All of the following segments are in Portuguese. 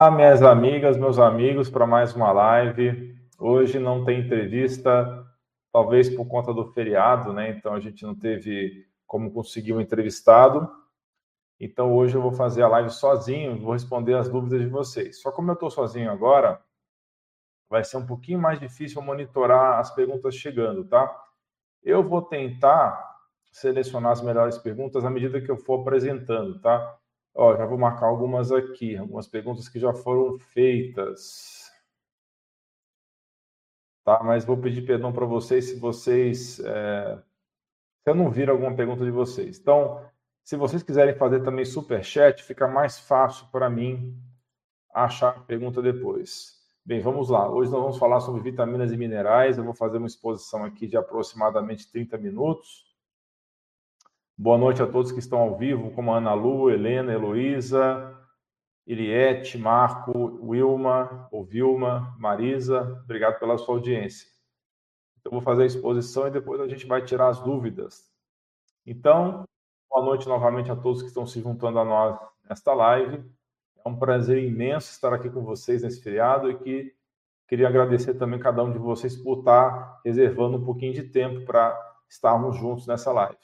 Olá, minhas amigas, meus amigos, para mais uma live. Hoje não tem entrevista, talvez por conta do feriado, né? Então a gente não teve como conseguir um entrevistado. Então hoje eu vou fazer a live sozinho, vou responder as dúvidas de vocês. Só como eu estou sozinho agora, vai ser um pouquinho mais difícil monitorar as perguntas chegando, tá? Eu vou tentar selecionar as melhores perguntas à medida que eu for apresentando, tá? Ó, já vou marcar algumas aqui, algumas perguntas que já foram feitas. Tá? Mas vou pedir perdão para vocês se vocês. É... Se eu não vir alguma pergunta de vocês. Então, se vocês quiserem fazer também super chat, fica mais fácil para mim achar a pergunta depois. Bem, vamos lá. Hoje nós vamos falar sobre vitaminas e minerais. Eu vou fazer uma exposição aqui de aproximadamente 30 minutos. Boa noite a todos que estão ao vivo, como a Ana Lu, Helena, Heloísa, Iriete, Marco, Wilma, ou Vilma, Marisa. Obrigado pela sua audiência. Então, vou fazer a exposição e depois a gente vai tirar as dúvidas. Então, boa noite novamente a todos que estão se juntando a nós nesta live. É um prazer imenso estar aqui com vocês nesse feriado e que queria agradecer também cada um de vocês por estar reservando um pouquinho de tempo para estarmos juntos nessa live.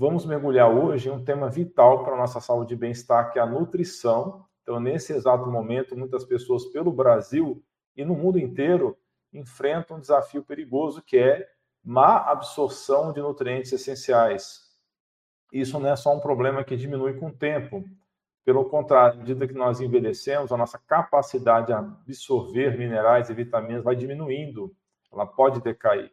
Vamos mergulhar hoje em um tema vital para a nossa saúde e bem-estar, que é a nutrição. Então, nesse exato momento, muitas pessoas pelo Brasil e no mundo inteiro enfrentam um desafio perigoso que é má absorção de nutrientes essenciais. Isso não é só um problema que diminui com o tempo. Pelo contrário, à medida que nós envelhecemos, a nossa capacidade de absorver minerais e vitaminas vai diminuindo, ela pode decair.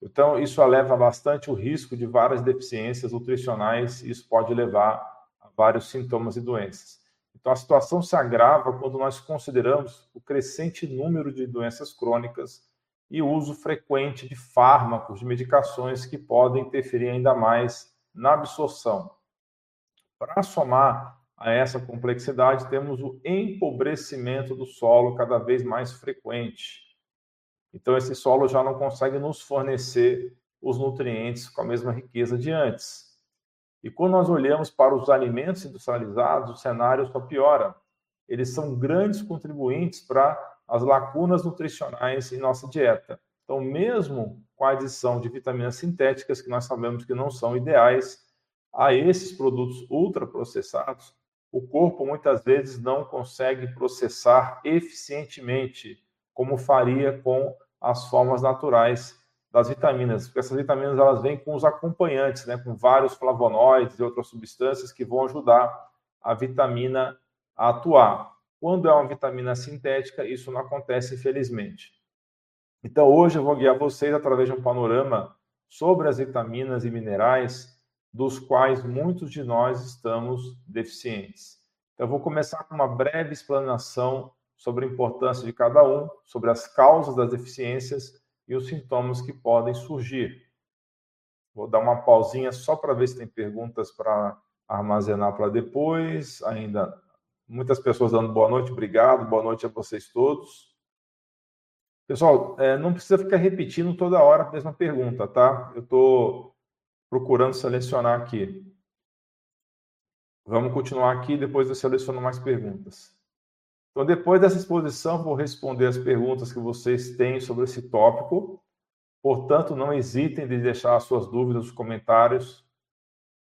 Então, isso eleva bastante o risco de várias deficiências nutricionais e isso pode levar a vários sintomas e doenças. Então, a situação se agrava quando nós consideramos o crescente número de doenças crônicas e o uso frequente de fármacos, de medicações que podem interferir ainda mais na absorção. Para somar a essa complexidade, temos o empobrecimento do solo cada vez mais frequente então, esse solo já não consegue nos fornecer os nutrientes com a mesma riqueza de antes. E quando nós olhamos para os alimentos industrializados, o cenário só piora. Eles são grandes contribuintes para as lacunas nutricionais em nossa dieta. Então, mesmo com a adição de vitaminas sintéticas, que nós sabemos que não são ideais, a esses produtos ultraprocessados, o corpo muitas vezes não consegue processar eficientemente como faria com as formas naturais das vitaminas, porque essas vitaminas elas vêm com os acompanhantes, né, com vários flavonoides e outras substâncias que vão ajudar a vitamina a atuar. Quando é uma vitamina sintética, isso não acontece, infelizmente. Então, hoje eu vou guiar vocês através de um panorama sobre as vitaminas e minerais dos quais muitos de nós estamos deficientes. Então, eu vou começar com uma breve explanação sobre a importância de cada um, sobre as causas das deficiências e os sintomas que podem surgir. Vou dar uma pausinha só para ver se tem perguntas para armazenar para depois. Ainda muitas pessoas dando boa noite, obrigado, boa noite a vocês todos. Pessoal, é, não precisa ficar repetindo toda hora a mesma pergunta, tá? Eu estou procurando selecionar aqui. Vamos continuar aqui, depois eu seleciono mais perguntas. Então, depois dessa exposição, vou responder as perguntas que vocês têm sobre esse tópico. Portanto, não hesitem de deixar as suas dúvidas nos comentários.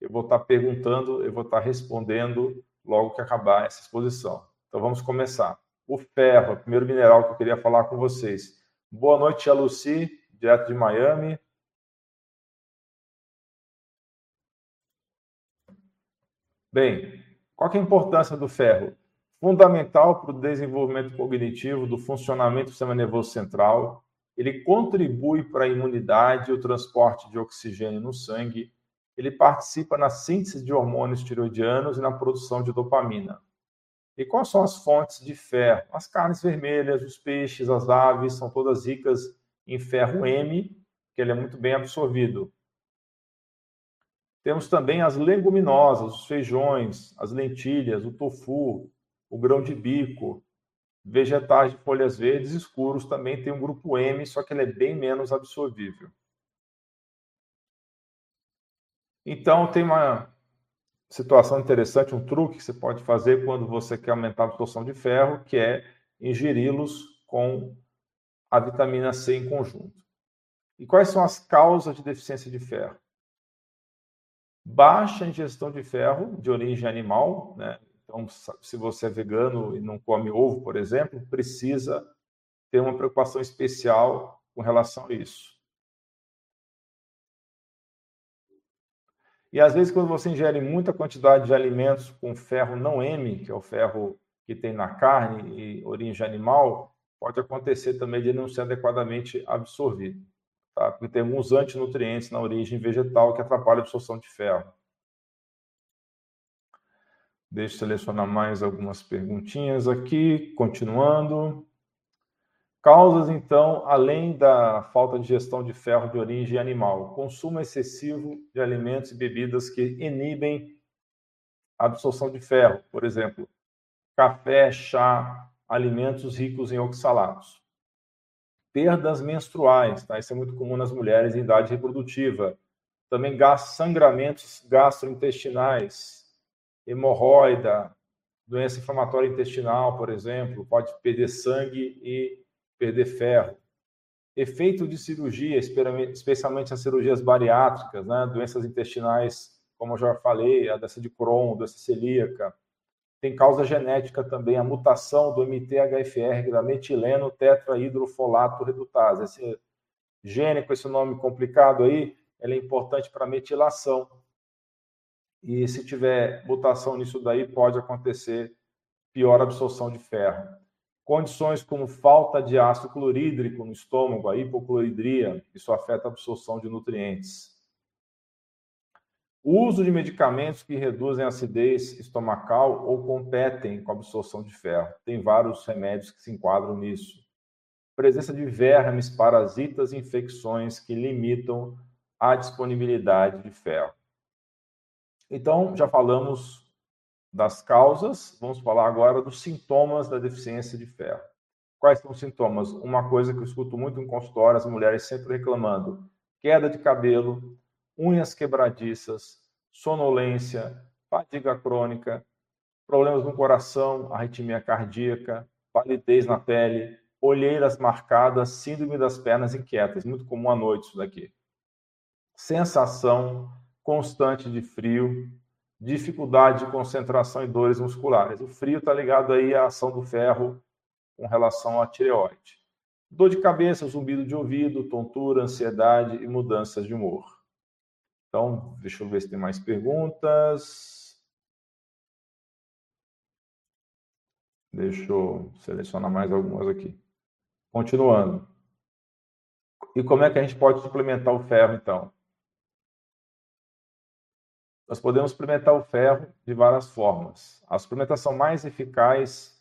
Eu vou estar perguntando, eu vou estar respondendo logo que acabar essa exposição. Então, vamos começar. O ferro, o primeiro mineral que eu queria falar com vocês. Boa noite, a Lucy, direto de Miami. Bem, qual é a importância do ferro? Fundamental para o desenvolvimento cognitivo do funcionamento do sistema nervoso central. Ele contribui para a imunidade e o transporte de oxigênio no sangue. Ele participa na síntese de hormônios tiroidianos e na produção de dopamina. E quais são as fontes de ferro? As carnes vermelhas, os peixes, as aves, são todas ricas em ferro M, que ele é muito bem absorvido. Temos também as leguminosas, os feijões, as lentilhas, o tofu, o grão de bico, vegetais de folhas verdes escuros também tem um grupo M, só que ele é bem menos absorvível. Então, tem uma, situação interessante, um truque que você pode fazer quando você quer aumentar a absorção de ferro, que é ingeri-los com a vitamina C em conjunto. E quais são as causas de deficiência de ferro? Baixa ingestão de ferro de origem animal, né? Então, se você é vegano e não come ovo, por exemplo, precisa ter uma preocupação especial com relação a isso. E às vezes, quando você ingere muita quantidade de alimentos com ferro não M, que é o ferro que tem na carne e origem animal, pode acontecer também de não ser adequadamente absorvido, tá? Porque tem alguns antinutrientes na origem vegetal que atrapalham a absorção de ferro. Deixa eu selecionar mais algumas perguntinhas aqui, continuando. Causas, então, além da falta de gestão de ferro de origem animal, consumo excessivo de alimentos e bebidas que inibem a absorção de ferro, por exemplo, café, chá, alimentos ricos em oxalatos. Perdas menstruais, tá? Isso é muito comum nas mulheres em idade reprodutiva. Também sangramentos gastrointestinais, hemorroida, doença inflamatória intestinal, por exemplo, pode perder sangue e perder ferro. Efeito de cirurgia, especialmente as cirurgias bariátricas, né? doenças intestinais, como eu já falei, a doença de Crohn, doença celíaca. Tem causa genética também, a mutação do MTHFR, da metileno tetrahidrofolato redutase. Esse gene com esse nome complicado aí, é importante para metilação. E se tiver mutação nisso daí, pode acontecer pior absorção de ferro. Condições como falta de ácido clorídrico no estômago, a hipocloridria, isso afeta a absorção de nutrientes. O uso de medicamentos que reduzem a acidez estomacal ou competem com a absorção de ferro. Tem vários remédios que se enquadram nisso. Presença de vermes, parasitas e infecções que limitam a disponibilidade de ferro. Então, já falamos das causas, vamos falar agora dos sintomas da deficiência de ferro. Quais são os sintomas? Uma coisa que eu escuto muito em consultório, as mulheres sempre reclamando: queda de cabelo, unhas quebradiças, sonolência, fadiga crônica, problemas no coração, arritmia cardíaca, palidez na pele, olheiras marcadas, síndrome das pernas inquietas, muito comum à noite isso daqui. Sensação constante de frio, dificuldade de concentração e dores musculares. O frio está ligado aí à ação do ferro com relação à tireoide. Dor de cabeça, zumbido de ouvido, tontura, ansiedade e mudanças de humor. Então, deixa eu ver se tem mais perguntas. Deixa eu selecionar mais algumas aqui. Continuando. E como é que a gente pode suplementar o ferro, então? Nós podemos suplementar o ferro de várias formas. A suplementação mais eficaz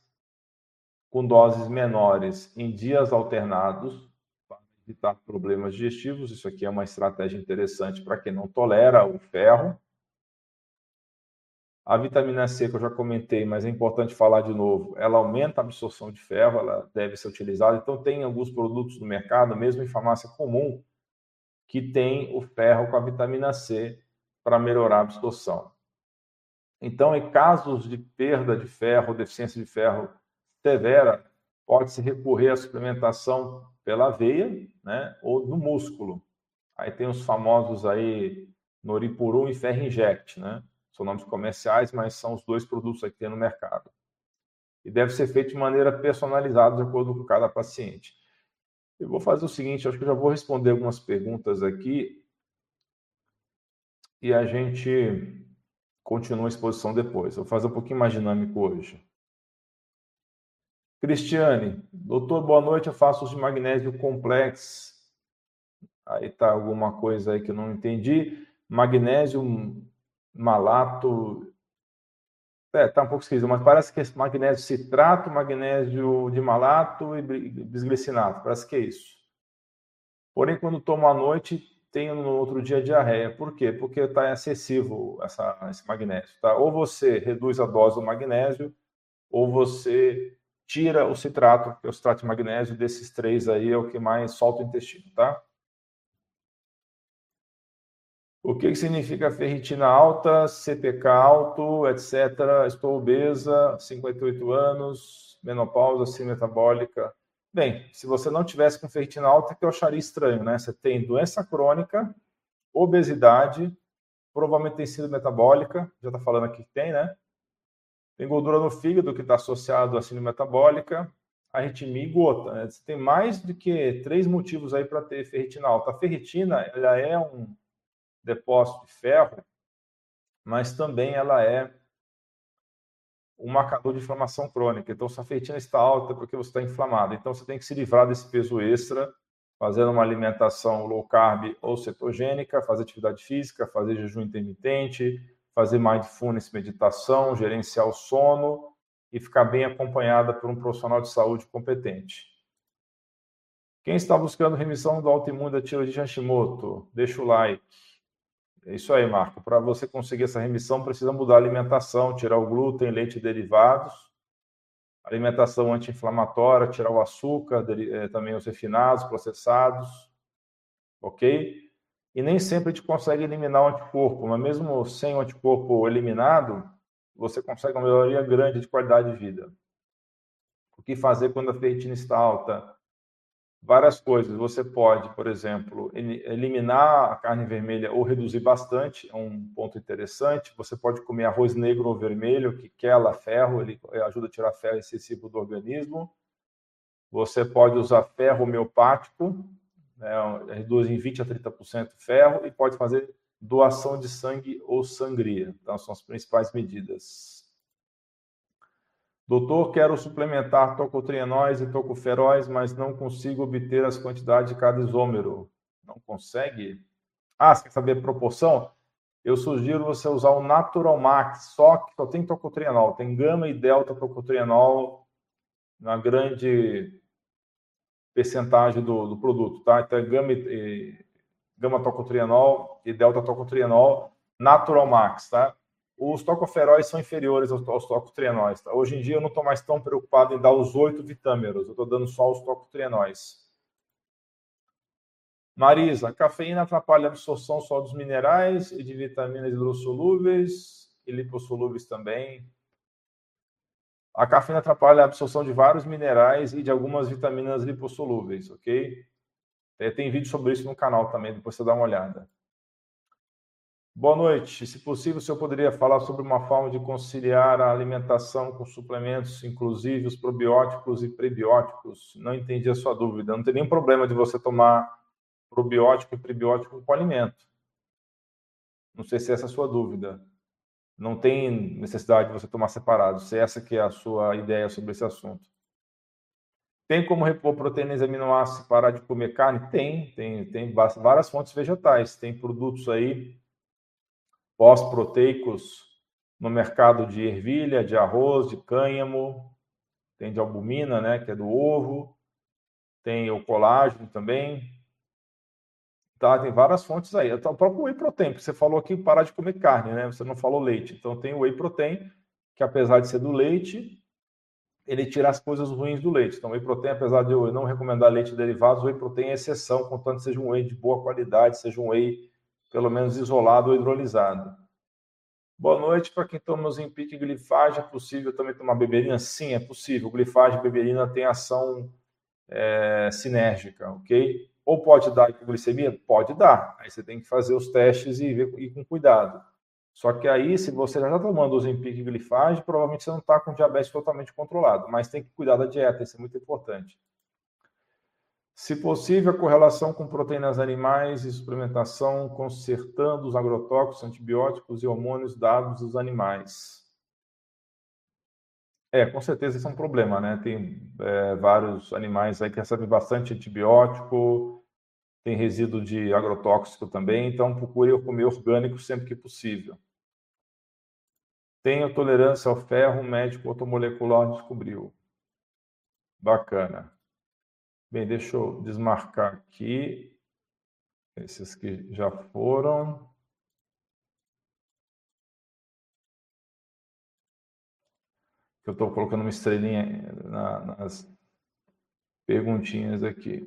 com doses menores em dias alternados para evitar problemas digestivos. Isso aqui é uma estratégia interessante para quem não tolera o ferro. A vitamina C, que eu já comentei, mas é importante falar de novo, ela aumenta a absorção de ferro, ela deve ser utilizada. Então, tem alguns produtos no mercado, mesmo em farmácia comum, que tem o ferro com a vitamina C para melhorar a absorção. Então, em casos de perda de ferro, deficiência de ferro severa, pode-se recorrer à suplementação pela veia, né, ou no músculo. Aí tem os famosos aí Noripurum e Ferro Inject, né? São nomes comerciais, mas são os dois produtos que tem no mercado. E deve ser feito de maneira personalizada, de acordo com cada paciente. Eu vou fazer o seguinte, acho que eu já vou responder algumas perguntas aqui e a gente continua a exposição depois. Vou fazer um pouquinho mais dinâmico hoje. Cristiane, doutor, boa noite. Eu faço de magnésio complexo. Aí tá alguma coisa aí que eu não entendi. Magnésio malato. É, tá um pouco esquisito, mas parece que é magnésio citrato, magnésio de malato e bisglicinato. Parece que é isso. Porém, quando tomo à noite, tenho no outro dia diarreia. Por quê? Porque está excessivo essa, esse magnésio. Tá? Ou você reduz a dose do magnésio, ou você tira o citrato, que é o citrato de magnésio, desses três aí é o que mais solta o intestino, tá? O que, que significa ferritina alta, CPK alto, etc. Estou obesa, 58 anos, menopausa, sim metabólica. Bem, se você não tivesse com ferritina alta, que eu acharia estranho, né? Você tem doença crônica, obesidade, provavelmente tem sido metabólica, já está falando aqui que tem, né? Tem gordura no fígado, que está associado à síndrome metabólica, arritmia e gota. Né? Você tem mais do que três motivos aí para ter ferritina alta. A ferritina, ela é um depósito de ferro, mas também ela é um marcador de inflamação crônica. Então, se a ferritina está alta, porque você está inflamado. Então, você tem que se livrar desse peso extra, fazendo uma alimentação low carb ou cetogênica, fazer atividade física, fazer jejum intermitente, fazer mindfulness, meditação, gerenciar o sono e ficar bem acompanhada por um profissional de saúde competente. Quem está buscando remissão do autoimune da tiroide de Hashimoto, deixa o like. É isso aí, Marco. Para você conseguir essa remissão, precisa mudar a alimentação, tirar o glúten, leite e derivados, alimentação anti-inflamatória, tirar o açúcar, eh, também os refinados, processados, ok? E nem sempre a gente consegue eliminar o anticorpo, mas mesmo sem o anticorpo eliminado, você consegue uma melhoria grande de qualidade de vida. O que fazer quando a ferritina está alta? Várias coisas. Você pode, por exemplo, eliminar a carne vermelha ou reduzir bastante, é um ponto interessante. Você pode comer arroz negro ou vermelho, que quela ferro, ele ajuda a tirar ferro excessivo do organismo. Você pode usar ferro homeopático, né, reduz em 20 a 30% ferro, e pode fazer doação de sangue ou sangria. Então, são as principais medidas. Doutor, quero suplementar tocotrienóis e tocoferóis, mas não consigo obter as quantidades de cada isômero. Não consegue? Ah, você quer saber proporção? Eu sugiro você usar o Natural Max, só que só tem tocotrienol. Tem gama e delta tocotrienol na grande percentagem do, do produto, tá? Então, é gama, e, gama tocotrienol e delta tocotrienol Natural Max, tá? Os tocoferóis são inferiores aos, aos tocotrienóis. Tá? Hoje em dia eu não estou mais tão preocupado em dar os oito vitâmeros, eu estou dando só os tocotrienóis. Marisa, cafeína atrapalha a absorção só dos minerais e de vitaminas hidrossolúveis e lipossolúveis também. A cafeína atrapalha a absorção de vários minerais e de algumas vitaminas lipossolúveis, ok? É, tem vídeo sobre isso no canal também, depois você dá uma olhada. Boa noite. Se possível, o senhor poderia falar sobre uma forma de conciliar a alimentação com suplementos, inclusive os probióticos e prebióticos? Não entendi a sua dúvida. Não tem nenhum problema de você tomar probiótico e prebiótico com alimento. Não sei se essa é a sua dúvida. Não tem necessidade de você tomar separado, se essa que é a sua ideia sobre esse assunto. Tem como repor proteínas e aminoácidos parar de comer carne? Tem, tem, tem várias fontes vegetais. Tem produtos aí pós-proteicos no mercado de ervilha, de arroz, de cânhamo, tem de albumina, né, que é do ovo, tem o colágeno também. Tá, tem várias fontes aí. O próprio whey protein, que você falou aqui parar de comer carne, né? Você não falou leite. Então tem o whey protein, que apesar de ser do leite, ele tira as coisas ruins do leite. Então, o whey protein, apesar de eu não recomendar leite derivados, o whey protein é exceção, contanto seja um whey de boa qualidade, seja um whey pelo menos isolado ou hidrolisado. Boa noite para quem toma Ozempic e glifage. É possível também tomar beberina? Sim, é possível. Glifage e beberina têm ação é, sinérgica, ok? Ou pode dar hipoglicemia? Pode dar. Aí você tem que fazer os testes e ver e com cuidado. Só que aí, se você já está tomando Ozempic e glifage, provavelmente você não está com diabetes totalmente controlado. Mas tem que cuidar da dieta, isso é muito importante. Se possível, a correlação com proteínas animais e suplementação, consertando os agrotóxicos, antibióticos e hormônios dados dos animais. É, com certeza isso é um problema, né? Tem é, vários animais aí que recebem bastante antibiótico, tem resíduo de agrotóxico também, então procure comer orgânico sempre que possível. Tenho tolerância ao ferro, o médico automolecular descobriu. Bacana. Bem, deixa eu desmarcar aqui esses que já foram. Eu estou colocando uma estrelinha na, nas perguntinhas aqui.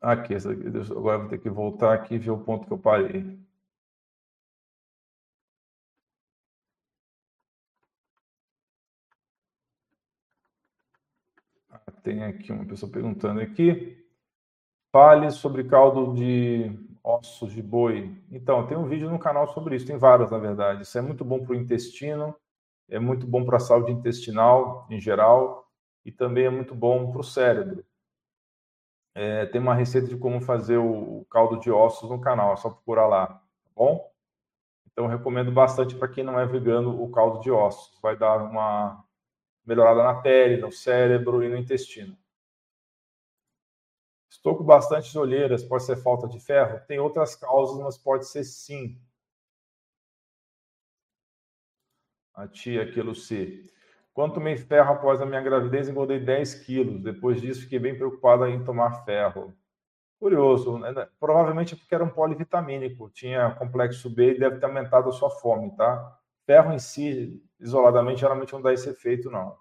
Aqui, agora vou ter que voltar aqui e ver o ponto que eu parei. Tem aqui uma pessoa perguntando aqui. Fale sobre caldo de ossos de boi. Então, tem um vídeo no canal sobre isso, tem vários, na verdade. Isso é muito bom para o intestino, é muito bom para a saúde intestinal em geral e também é muito bom para o cérebro. É, tem uma receita de como fazer o, caldo de ossos no canal, é só procurar lá, tá bom? Então, recomendo bastante para quem não é vegano o caldo de ossos. Vai dar uma melhorada na pele, no cérebro e no intestino. Estou com bastante olheiras, pode ser falta de ferro? Tem outras causas, mas pode ser sim. A tia aqui, Luci. Quando tomei ferro após a minha gravidez, engordei 10 quilos. Depois disso, fiquei bem preocupada em tomar ferro. Curioso, né? provavelmente porque era um polivitamínico, tinha complexo B e deve ter aumentado a sua fome, tá? Ferro em si, isoladamente, geralmente não dá esse efeito, não.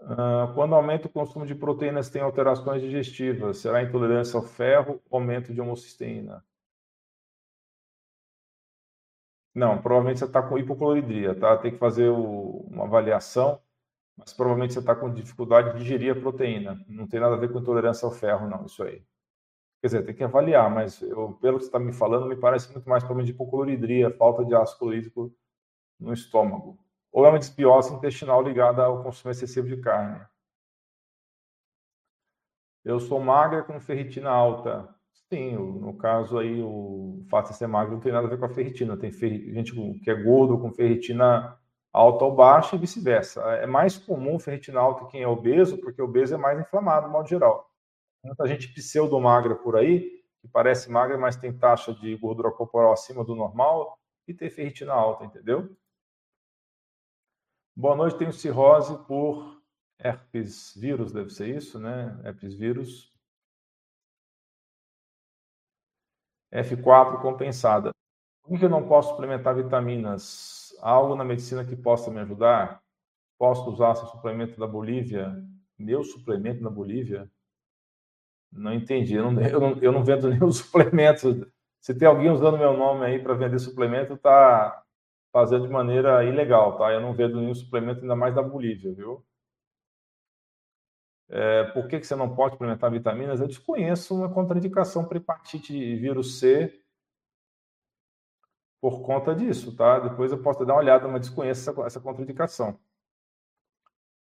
Uh, quando aumenta o consumo de proteínas, tem alterações digestivas. Será intolerância ao ferro aumento de homocisteína? Não, provavelmente você está com hipocloridria, tá? Tem que fazer o, uma avaliação, mas provavelmente você está com dificuldade de digerir a proteína. Não tem nada a ver com intolerância ao ferro, não, isso aí. Quer dizer, tem que avaliar, mas eu, pelo que você está me falando, me parece muito mais problema de hipocloridria, falta de ácido clorídrico no estômago. Ou é uma desbiose intestinal ligada ao consumo excessivo de carne. Eu sou magra com ferritina alta. Sim, no caso aí, o fato de ser magro não tem nada a ver com a ferritina. Tem gente que é gordo com ferritina alta ou baixa e vice-versa. É mais comum ferritina alta quem é obeso, porque obeso é mais inflamado, de modo geral. Muita gente pseudo-magra por aí, que parece magra, mas tem taxa de gordura corporal acima do normal e tem ferritina alta, entendeu? Boa noite, tenho cirrose por herpes vírus, deve ser isso, né? Herpes vírus. F4 compensada. Por que eu não posso suplementar vitaminas? Algo na medicina que possa me ajudar? Posso usar esse suplemento da Bolívia? Meu suplemento da Bolívia? Não entendi. Eu não, eu não, eu não vendo nenhum suplemento. Se tem alguém usando meu nome aí para vender suplemento, tá fazendo de maneira ilegal, tá? Eu não vendo nenhum suplemento, ainda mais da Bolívia, viu? É, por que, que você não pode suplementar vitaminas? Eu desconheço uma contraindicação para hepatite vírus C por conta disso, tá? Depois eu posso dar uma olhada, mas desconheço essa, essa contraindicação.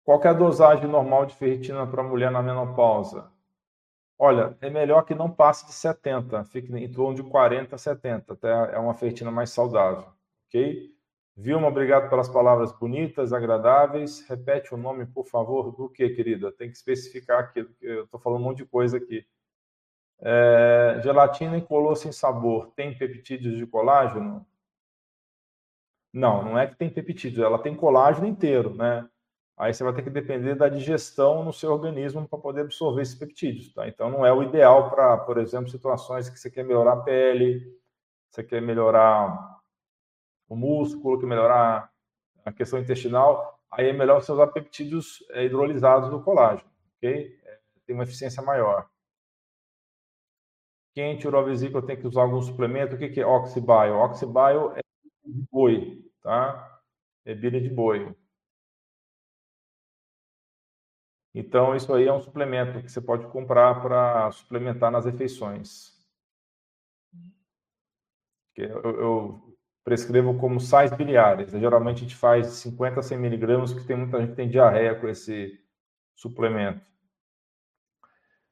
Qual é a dosagem normal de ferritina para mulher na menopausa? Olha, é melhor que não passe de 70, fique em torno de 40 a 70, até é uma ferritina mais saudável, ok? Vilma, obrigado pelas palavras bonitas, agradáveis. Repete o nome, por favor, do que, querida? Tem que especificar aqui, eu estou falando um monte de coisa aqui. É, gelatina incolor sem sabor, tem peptídeos de colágeno? Não, não é que tem peptídeos, ela tem colágeno inteiro, né? Aí você vai ter que depender da digestão no seu organismo para poder absorver esses peptídeos, tá? Então não é o ideal para, por exemplo, situações que você quer melhorar a pele, você quer melhorar o músculo, que melhorar a questão intestinal, aí é melhor você usar peptídeos é, hidrolisados do colágeno, ok? É, tem uma eficiência maior. Quente, urovesícula, tem que usar algum suplemento. O que, é Oxibio? Oxibio é boi, tá? É bilha de boi. Então, isso aí é um suplemento que você pode comprar para suplementar nas refeições. Eu, eu, prescrevo como sais biliares. Geralmente a gente faz 50 a 100 miligramas, porque tem muita gente que tem diarreia com esse suplemento.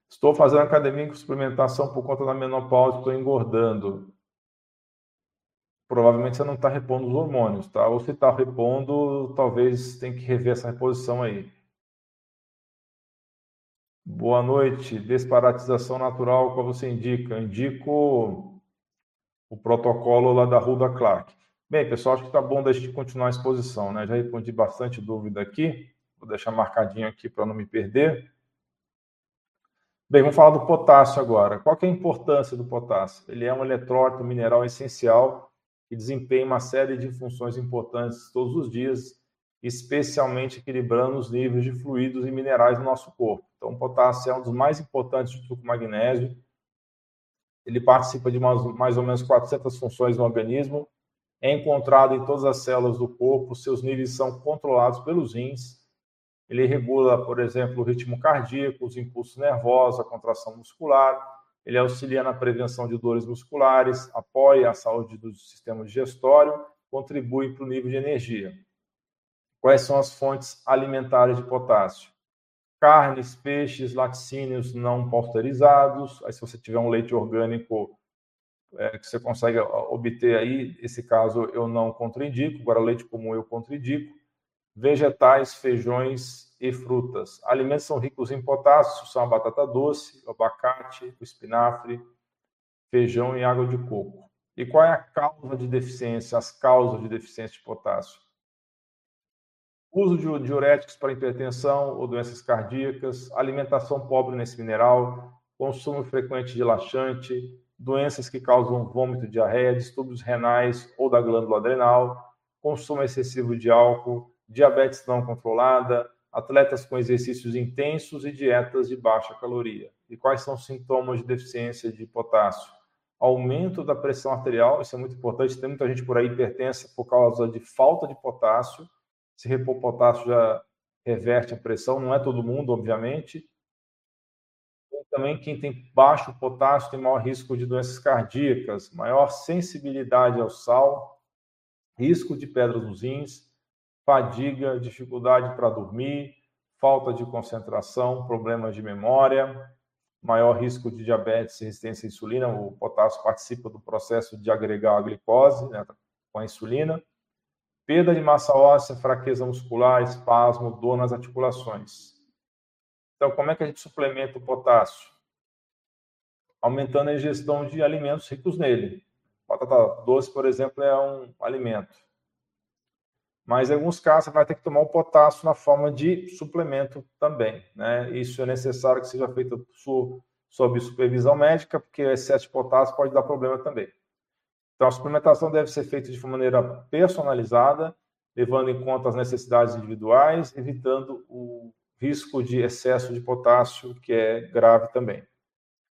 Estou fazendo academia com suplementação por conta da menopausa, estou engordando. Provavelmente você não está repondo os hormônios, tá? Ou se está repondo, talvez tem que rever essa reposição aí. Boa noite. Desparatização natural, qual você indica? Indico o protocolo lá da Ruda Clark. Bem, pessoal, acho que está bom da gente continuar a exposição, né? Já respondi bastante dúvida aqui, vou deixar marcadinho aqui para não me perder. Bem, vamos falar do potássio agora. Qual é a importância do potássio? Ele é um eletrólito mineral essencial que desempenha uma série de funções importantes todos os dias, especialmente equilibrando os níveis de fluidos e minerais no nosso corpo. Então, o potássio é um dos mais importantes junto com o magnésio. Ele participa de mais, mais ou menos 400 funções no organismo. É encontrado em todas as células do corpo. Seus níveis são controlados pelos rins. Ele regula, por exemplo, o ritmo cardíaco, os impulsos nervosos, a contração muscular. Ele auxilia na prevenção de dores musculares, apoia a saúde do sistema digestório, contribui para o nível de energia. Quais são as fontes alimentares de potássio? Carnes, peixes, laticínios não pasteurizados. Aí, se você tiver um leite orgânico é, que você consegue obter aí, esse caso eu não contraindico. Agora, leite comum eu contraindico. Vegetais, feijões e frutas. Alimentos são ricos em potássio, são a batata doce, o abacate, o espinafre, feijão e água de coco. E qual é a causa de deficiência, as causas de deficiência de potássio? Uso de diuréticos para hipertensão ou doenças cardíacas, alimentação pobre nesse mineral, consumo frequente de laxante, doenças que causam vômito, diarreia, distúrbios renais ou da glândula adrenal, consumo excessivo de álcool, diabetes não controlada, atletas com exercícios intensos e dietas de baixa caloria. E quais são os sintomas de deficiência de potássio? Aumento da pressão arterial, isso é muito importante, tem muita gente por aí hipertensa por causa de falta de potássio, se repor potássio já reverte a pressão, não é todo mundo, obviamente. E também quem tem baixo potássio tem maior risco de doenças cardíacas, maior sensibilidade ao sal, risco de pedras nos rins, fadiga, dificuldade para dormir, falta de concentração, problemas de memória, maior risco de diabetes e resistência à insulina. O potássio participa do processo de agregar a glicose né, com a insulina perda de massa óssea, fraqueza muscular, espasmo, dor nas articulações. Então, como é que a gente suplementa o potássio? Aumentando a ingestão de alimentos ricos nele. Batata doce, por exemplo, é um alimento. Mas em alguns casos você vai ter que tomar o potássio na forma de suplemento também. Né? Isso é necessário que seja feito sob supervisão médica, porque excesso de potássio pode dar problema também. Então, a suplementação deve ser feita de maneira personalizada, levando em conta as necessidades individuais, evitando o risco de excesso de potássio, que é grave também.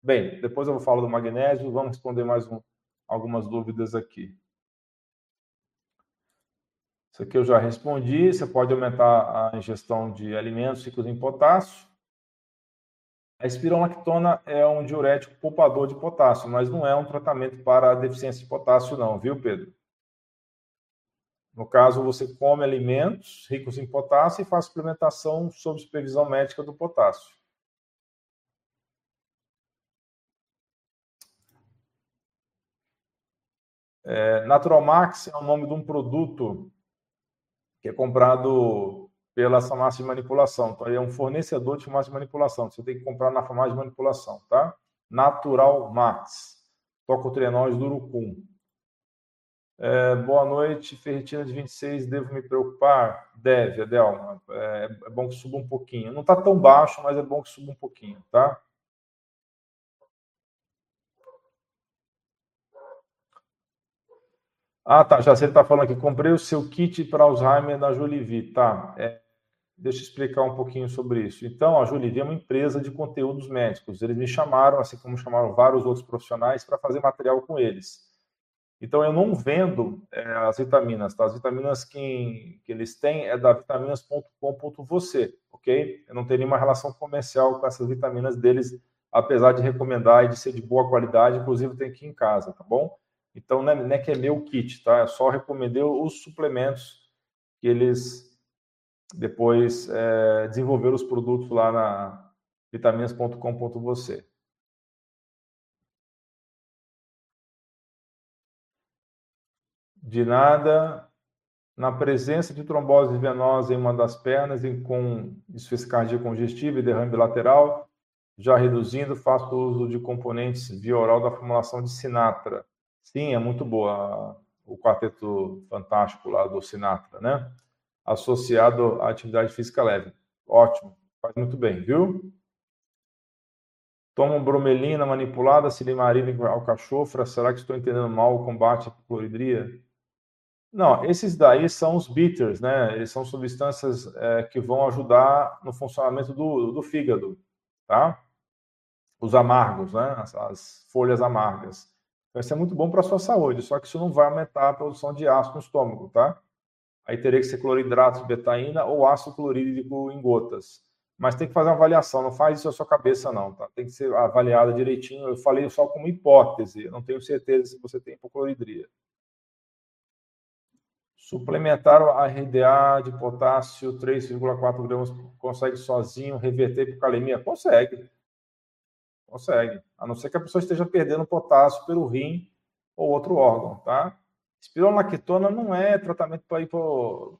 Bem, depois eu vou falar do magnésio, vamos responder mais um, algumas dúvidas aqui. Isso aqui eu já respondi. Você pode aumentar a ingestão de alimentos ricos em potássio. A espironolactona é um diurético poupador de potássio, mas não é um tratamento para a deficiência de potássio, não, viu, Pedro? No caso, você come alimentos ricos em potássio e faz suplementação sob supervisão médica do potássio. É, Natural Max é o nome de um produto que é comprado pela farmácia de manipulação. Então, ele é um fornecedor de farmácia de manipulação. Você tem que comprar na farmácia de manipulação, tá? Natural Max. Tocotrenóis do Urucum. É, boa noite, ferritina de 26, devo me preocupar? Deve, Adelma. É, é bom que suba um pouquinho. Não está tão baixo, mas é bom que suba um pouquinho, tá? Ah, tá. Já você está falando aqui. Comprei o seu kit para Alzheimer da Jolivie. Tá. É, deixa eu explicar um pouquinho sobre isso. Então, a Jolivie é uma empresa de conteúdos médicos. Eles me chamaram, assim como chamaram vários outros profissionais, para fazer material com eles. Então, eu não vendo é, as vitaminas, tá? As vitaminas que, que eles têm é da vitaminas.com.você, ok? Eu não tenho nenhuma relação comercial com essas vitaminas deles, apesar de recomendar e de ser de boa qualidade, inclusive tem aqui em casa, tá bom? Então, não é, não é que é meu kit, tá? Eu só recomendei os suplementos que eles depois é, desenvolveram os produtos lá na vitaminas.com.você. De nada, na presença de trombose venosa em uma das pernas, em, com insuficiência congestiva e derrame lateral, já reduzindo, faço uso de componentes via oral da formulação de Sinatra. Sim, é muito boa o quarteto fantástico lá do Sinatra, né? Associado à atividade física leve. Ótimo, faz muito bem, viu? Tomam bromelina manipulada, silimarina alcachofra. Será que estou entendendo mal o combate à cloridria? Não, esses daí são os bitters, né? Eles são substâncias é, que vão ajudar no funcionamento do, do fígado. tá? Os amargos, né? As, as folhas amargas. Vai ser muito bom para a sua saúde, só que isso não vai aumentar a produção de ácido no estômago, tá? Aí teria que ser cloridrato de betaína ou ácido clorídrico em gotas. Mas tem que fazer uma avaliação, não faz isso na sua cabeça, não, tá? Tem que ser avaliada direitinho. Eu falei só como hipótese, não tenho certeza se você tem hipocloridria. Suplementar a RDA de potássio 3,4 gramas consegue sozinho reverter hipocalemia? Consegue. Consegue. A não ser que a pessoa esteja perdendo potássio pelo rim ou outro órgão, tá? Espironolactona não é tratamento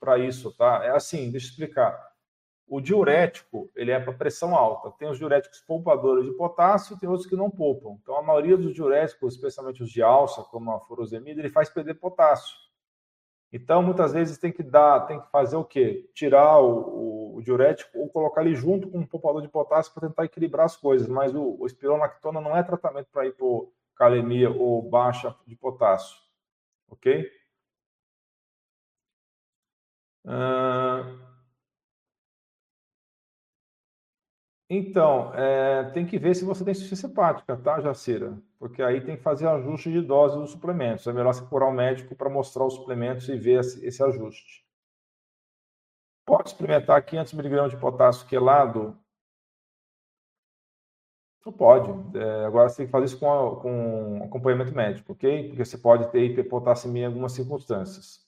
para isso, tá? É assim, deixa eu explicar. O diurético, ele é para pressão alta. Tem os diuréticos poupadores de potássio, tem outros que não poupam. Então, a maioria dos diuréticos, especialmente os de alça, como a furosemida, ele faz perder potássio. Então, muitas vezes tem que dar, tem que fazer o quê? Tirar o, o, o diurético ou colocar ele junto com um poupador de potássio para tentar equilibrar as coisas. Mas o, o não é tratamento para hipocalemia ou baixa de potássio ok? Uh... Então, é, tem que ver se você tem insuficiência hepática, tá, Jacira? Porque aí tem que fazer ajuste de dose dos suplementos. É melhor você procurar o um médico para mostrar os suplementos e ver esse, esse ajuste. Pode experimentar 500 mg de potássio quelado não pode. É, agora você tem que fazer isso com, com acompanhamento médico, ok? Porque você pode ter hiperpotassemia em algumas circunstâncias.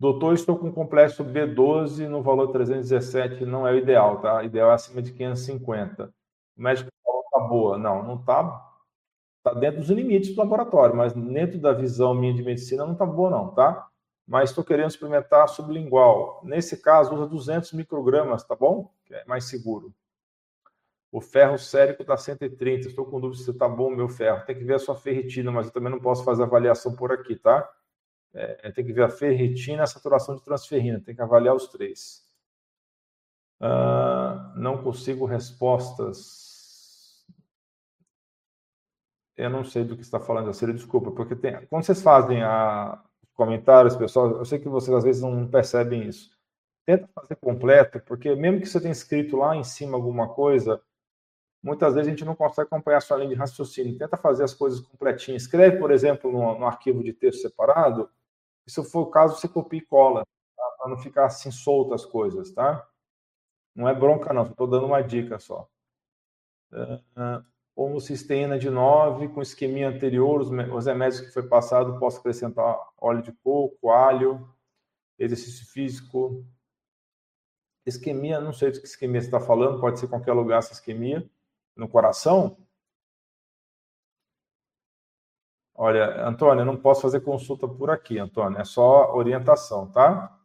Doutor, estou com complexo B12 no valor 317, não é o ideal, tá? O ideal é acima de 550. O médico falou tá boa. Não, não tá. Tá dentro dos limites do laboratório, mas dentro da visão minha de medicina não tá boa não, tá? Mas estou querendo experimentar sublingual. Nesse caso, usa 200 microgramas, tá bom? Que é mais seguro. O ferro sérico está 130. Estou com dúvida se está bom o meu ferro. Tem que ver a sua ferritina, mas eu também não posso fazer avaliação por aqui, tá? É, tem que ver a ferritina e a saturação de transferrina. Tem que avaliar os três. Uh, não consigo respostas. Eu não sei do que está falando, Cília, desculpa, porque tem, quando vocês fazem a, comentários, pessoal, eu sei que vocês às vezes não percebem isso. Tenta fazer completo, porque mesmo que você tenha escrito lá em cima alguma coisa, muitas vezes a gente não consegue acompanhar a sua linha de raciocínio. Tenta fazer as coisas completinhas. Escreve, por exemplo, no, no arquivo de texto separado, e se for o caso, você copia e cola, tá? para não ficar assim solto as coisas, tá? Não é bronca, não, estou dando uma dica só. Uh, homocisteína de 9, com esqueminha anterior, os, os remédios que foi passado, posso acrescentar óleo de coco, alho, exercício físico. Isquemia, não sei de que isquemia você está falando, pode ser qualquer lugar essa isquemia no coração? Olha, Antônio, eu não posso fazer consulta por aqui, Antônio, é só orientação, tá?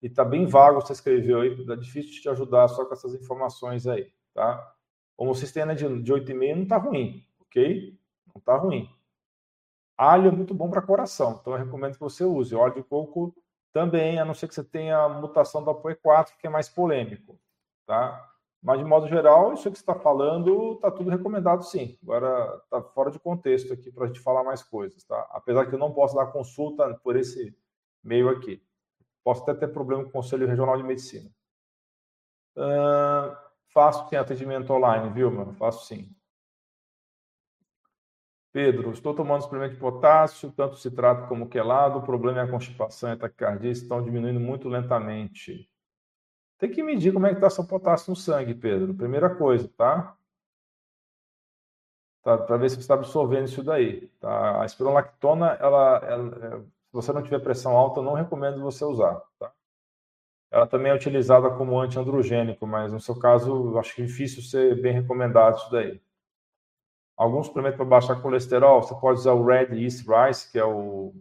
E tá bem vago você escreveu aí, tá difícil te ajudar só com essas informações aí, tá? Homocisteína de, de 8,5 não tá ruim, ok? Não tá ruim. Alho é muito bom para coração, então eu recomendo que você use. Óleo de coco também, a não ser que você tenha mutação da APOE4, que é mais polêmico, tá? Mas, de modo geral, isso que você está falando está tudo recomendado, sim. Agora, está fora de contexto aqui para a gente falar mais coisas, tá? Apesar que eu não posso dar consulta por esse meio aqui. Posso até ter problema com o Conselho Regional de Medicina. Uh, faço sim atendimento online, viu, meu? Faço sim. Pedro, estou tomando suplemento de potássio, tanto citrato como quelado. O problema é a constipação e a taquicardia estão diminuindo muito lentamente. Tem que medir como é que está seu potássio no sangue, Pedro. Primeira coisa, tá? tá para ver se você está absorvendo isso daí. Tá? A espironolactona, ela, ela, é, se você não tiver pressão alta, eu não recomendo você usar. Tá? Ela também é utilizada como antiandrogênico, mas no seu caso, acho que é difícil ser bem recomendado isso daí. Alguns suplementos para baixar colesterol, você pode usar o Red Yeast Rice, que é o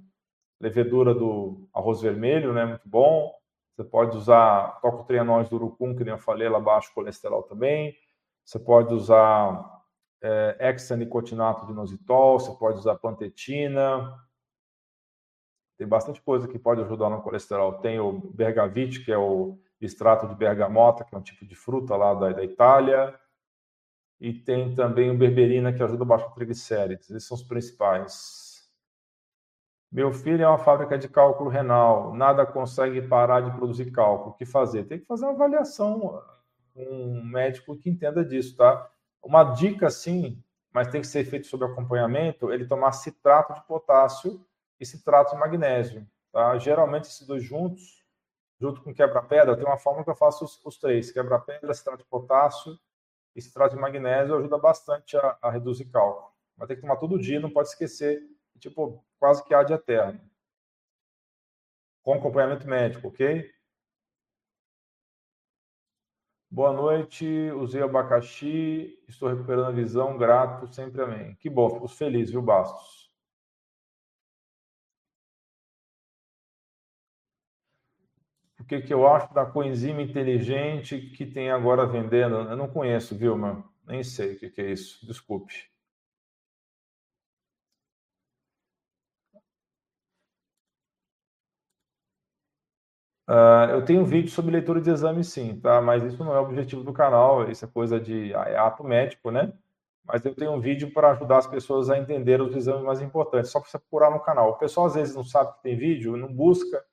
levedura do arroz vermelho, né? Muito bom. Você pode usar tocotrienóis do urucum, que nem eu falei, ela baixa o colesterol também. Você pode usar é, hexanicotinato de inositol, você pode usar plantetina. Tem bastante coisa que pode ajudar no colesterol. Tem o bergavite, que é o extrato de bergamota, que é um tipo de fruta lá da, da Itália. E tem também o berberina, que ajuda a baixar triglicérides. Esses são os principais. Meu filho é uma fábrica de cálculo renal, nada consegue parar de produzir cálculo. O que fazer? Tem que fazer uma avaliação com um médico que entenda disso, tá? Uma dica, sim, mas tem que ser feito sob acompanhamento, ele tomar citrato de potássio e citrato de magnésio, tá? Geralmente esses dois juntos, junto com quebra-pedra, tem uma forma que eu faço os, os três, quebra-pedra, citrato de potássio e citrato de magnésio ajuda bastante a, a reduzir cálculo. Mas tem que tomar todo dia, não pode esquecer, tipo, quase que há de eterno. Com acompanhamento médico, ok? Boa noite, usei abacaxi, estou recuperando a visão, grato, sempre amém. Que bom, fico feliz, viu, Bastos? O que, que eu acho da coenzima inteligente que tem agora vendendo? Eu não conheço, Vilma, nem sei o que, que é isso, desculpe. Uh, eu tenho um vídeo sobre leitura de exame, sim, tá? Mas isso não é o objetivo do canal, isso é coisa de é ato médico, né? Mas eu tenho um vídeo para ajudar as pessoas a entender os exames mais importantes, só para você procurar no canal. O pessoal às vezes não sabe que tem vídeo, não busca,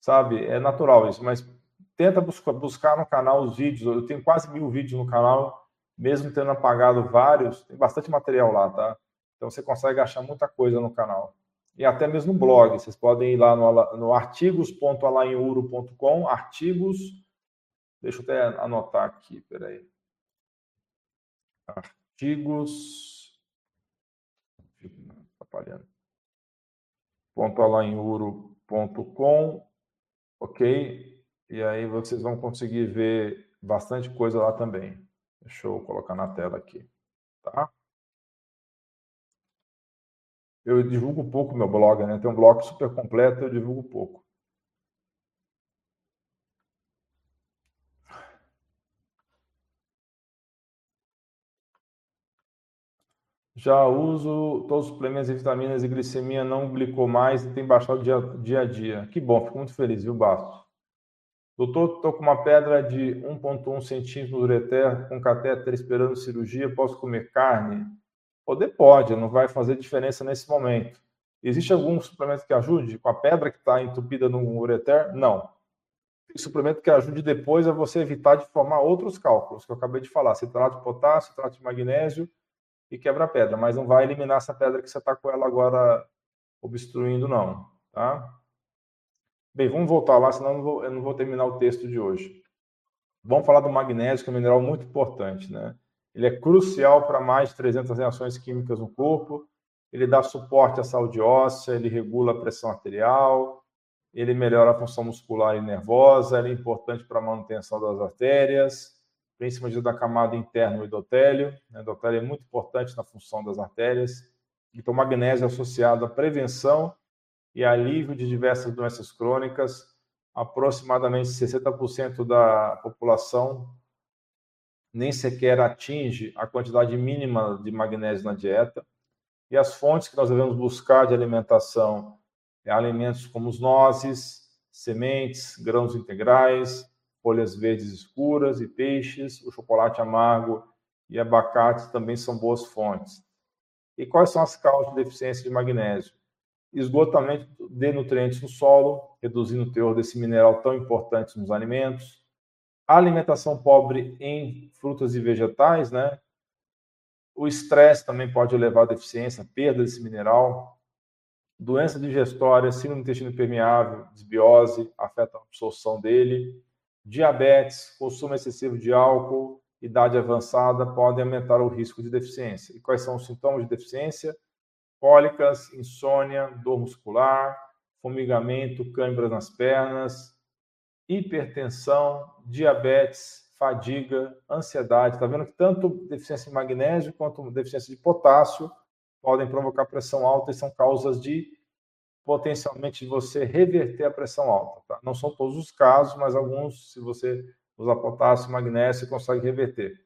sabe? É natural isso, mas tenta buscar, buscar no canal os vídeos. Eu tenho quase mil vídeos no canal, mesmo tendo apagado vários, tem bastante material lá, tá? Então você consegue achar muita coisa no canal e até mesmo no blog. Vocês podem ir lá no, no artigos.alainuro.com, artigos, deixa eu até anotar aqui, peraí. Artigos, atrapalhando, ok? E aí vocês vão conseguir ver bastante coisa lá também. Deixa eu colocar na tela aqui, tá? Eu divulgo pouco meu blog, né? Tem um blog super completo, eu divulgo pouco. Já uso todos os suplementos e vitaminas e glicemia não glicou mais e tem baixado dia, dia a dia. Que bom, fico muito feliz, viu, Bastos? Doutor, estou com uma pedra de 1,1 centímetros no ureter, com catéter esperando cirurgia, posso comer carne? Poder pode, não vai fazer diferença nesse momento. Existe algum suplemento que ajude com a pedra que está entupida no ureter? Não. Tem suplemento que ajude depois a você evitar de formar outros cálculos, que eu acabei de falar, citrato de potássio, citrato de magnésio e quebra-pedra, mas não vai eliminar essa pedra que você está com ela agora obstruindo, não. Tá? Bem, vamos voltar lá, senão eu não vou, eu não vou terminar o texto de hoje. Vamos falar do magnésio, que é um mineral muito importante, né? Ele é crucial para mais de 300 reações químicas no corpo. Ele dá suporte à saúde óssea, ele regula a pressão arterial, ele melhora a função muscular e nervosa, ele é importante para a manutenção das artérias, principalmente da camada interna do endotélio. O endotélio é muito importante na função das artérias. Então, magnésio é associado à prevenção e alívio de diversas doenças crônicas. Aproximadamente 60% da população nem sequer atinge a quantidade mínima de magnésio na dieta. E as fontes que nós devemos buscar de alimentação é alimentos como os nozes, sementes, grãos integrais, folhas verdes escuras e peixes, o chocolate amargo e abacate também são boas fontes. E quais são as causas de deficiência de magnésio? Esgotamento de nutrientes no solo, reduzindo o teor desse mineral tão importante nos alimentos, alimentação pobre em frutas e vegetais, né? O estresse também pode levar a deficiência, perda desse mineral. Doença digestória, síndrome do intestino permeável, desbiose, afeta a absorção dele. Diabetes, consumo excessivo de álcool, idade avançada podem aumentar o risco de deficiência. E quais são os sintomas de deficiência? Cólicas, insônia, dor muscular, formigamento, câimbras nas pernas, hipertensão, diabetes, fadiga, ansiedade. Está vendo que tanto deficiência de magnésio quanto deficiência de potássio podem provocar pressão alta e são causas de potencialmente você reverter a pressão alta. Tá? Não são todos os casos, mas alguns, se você usar potássio magnésio, você consegue reverter.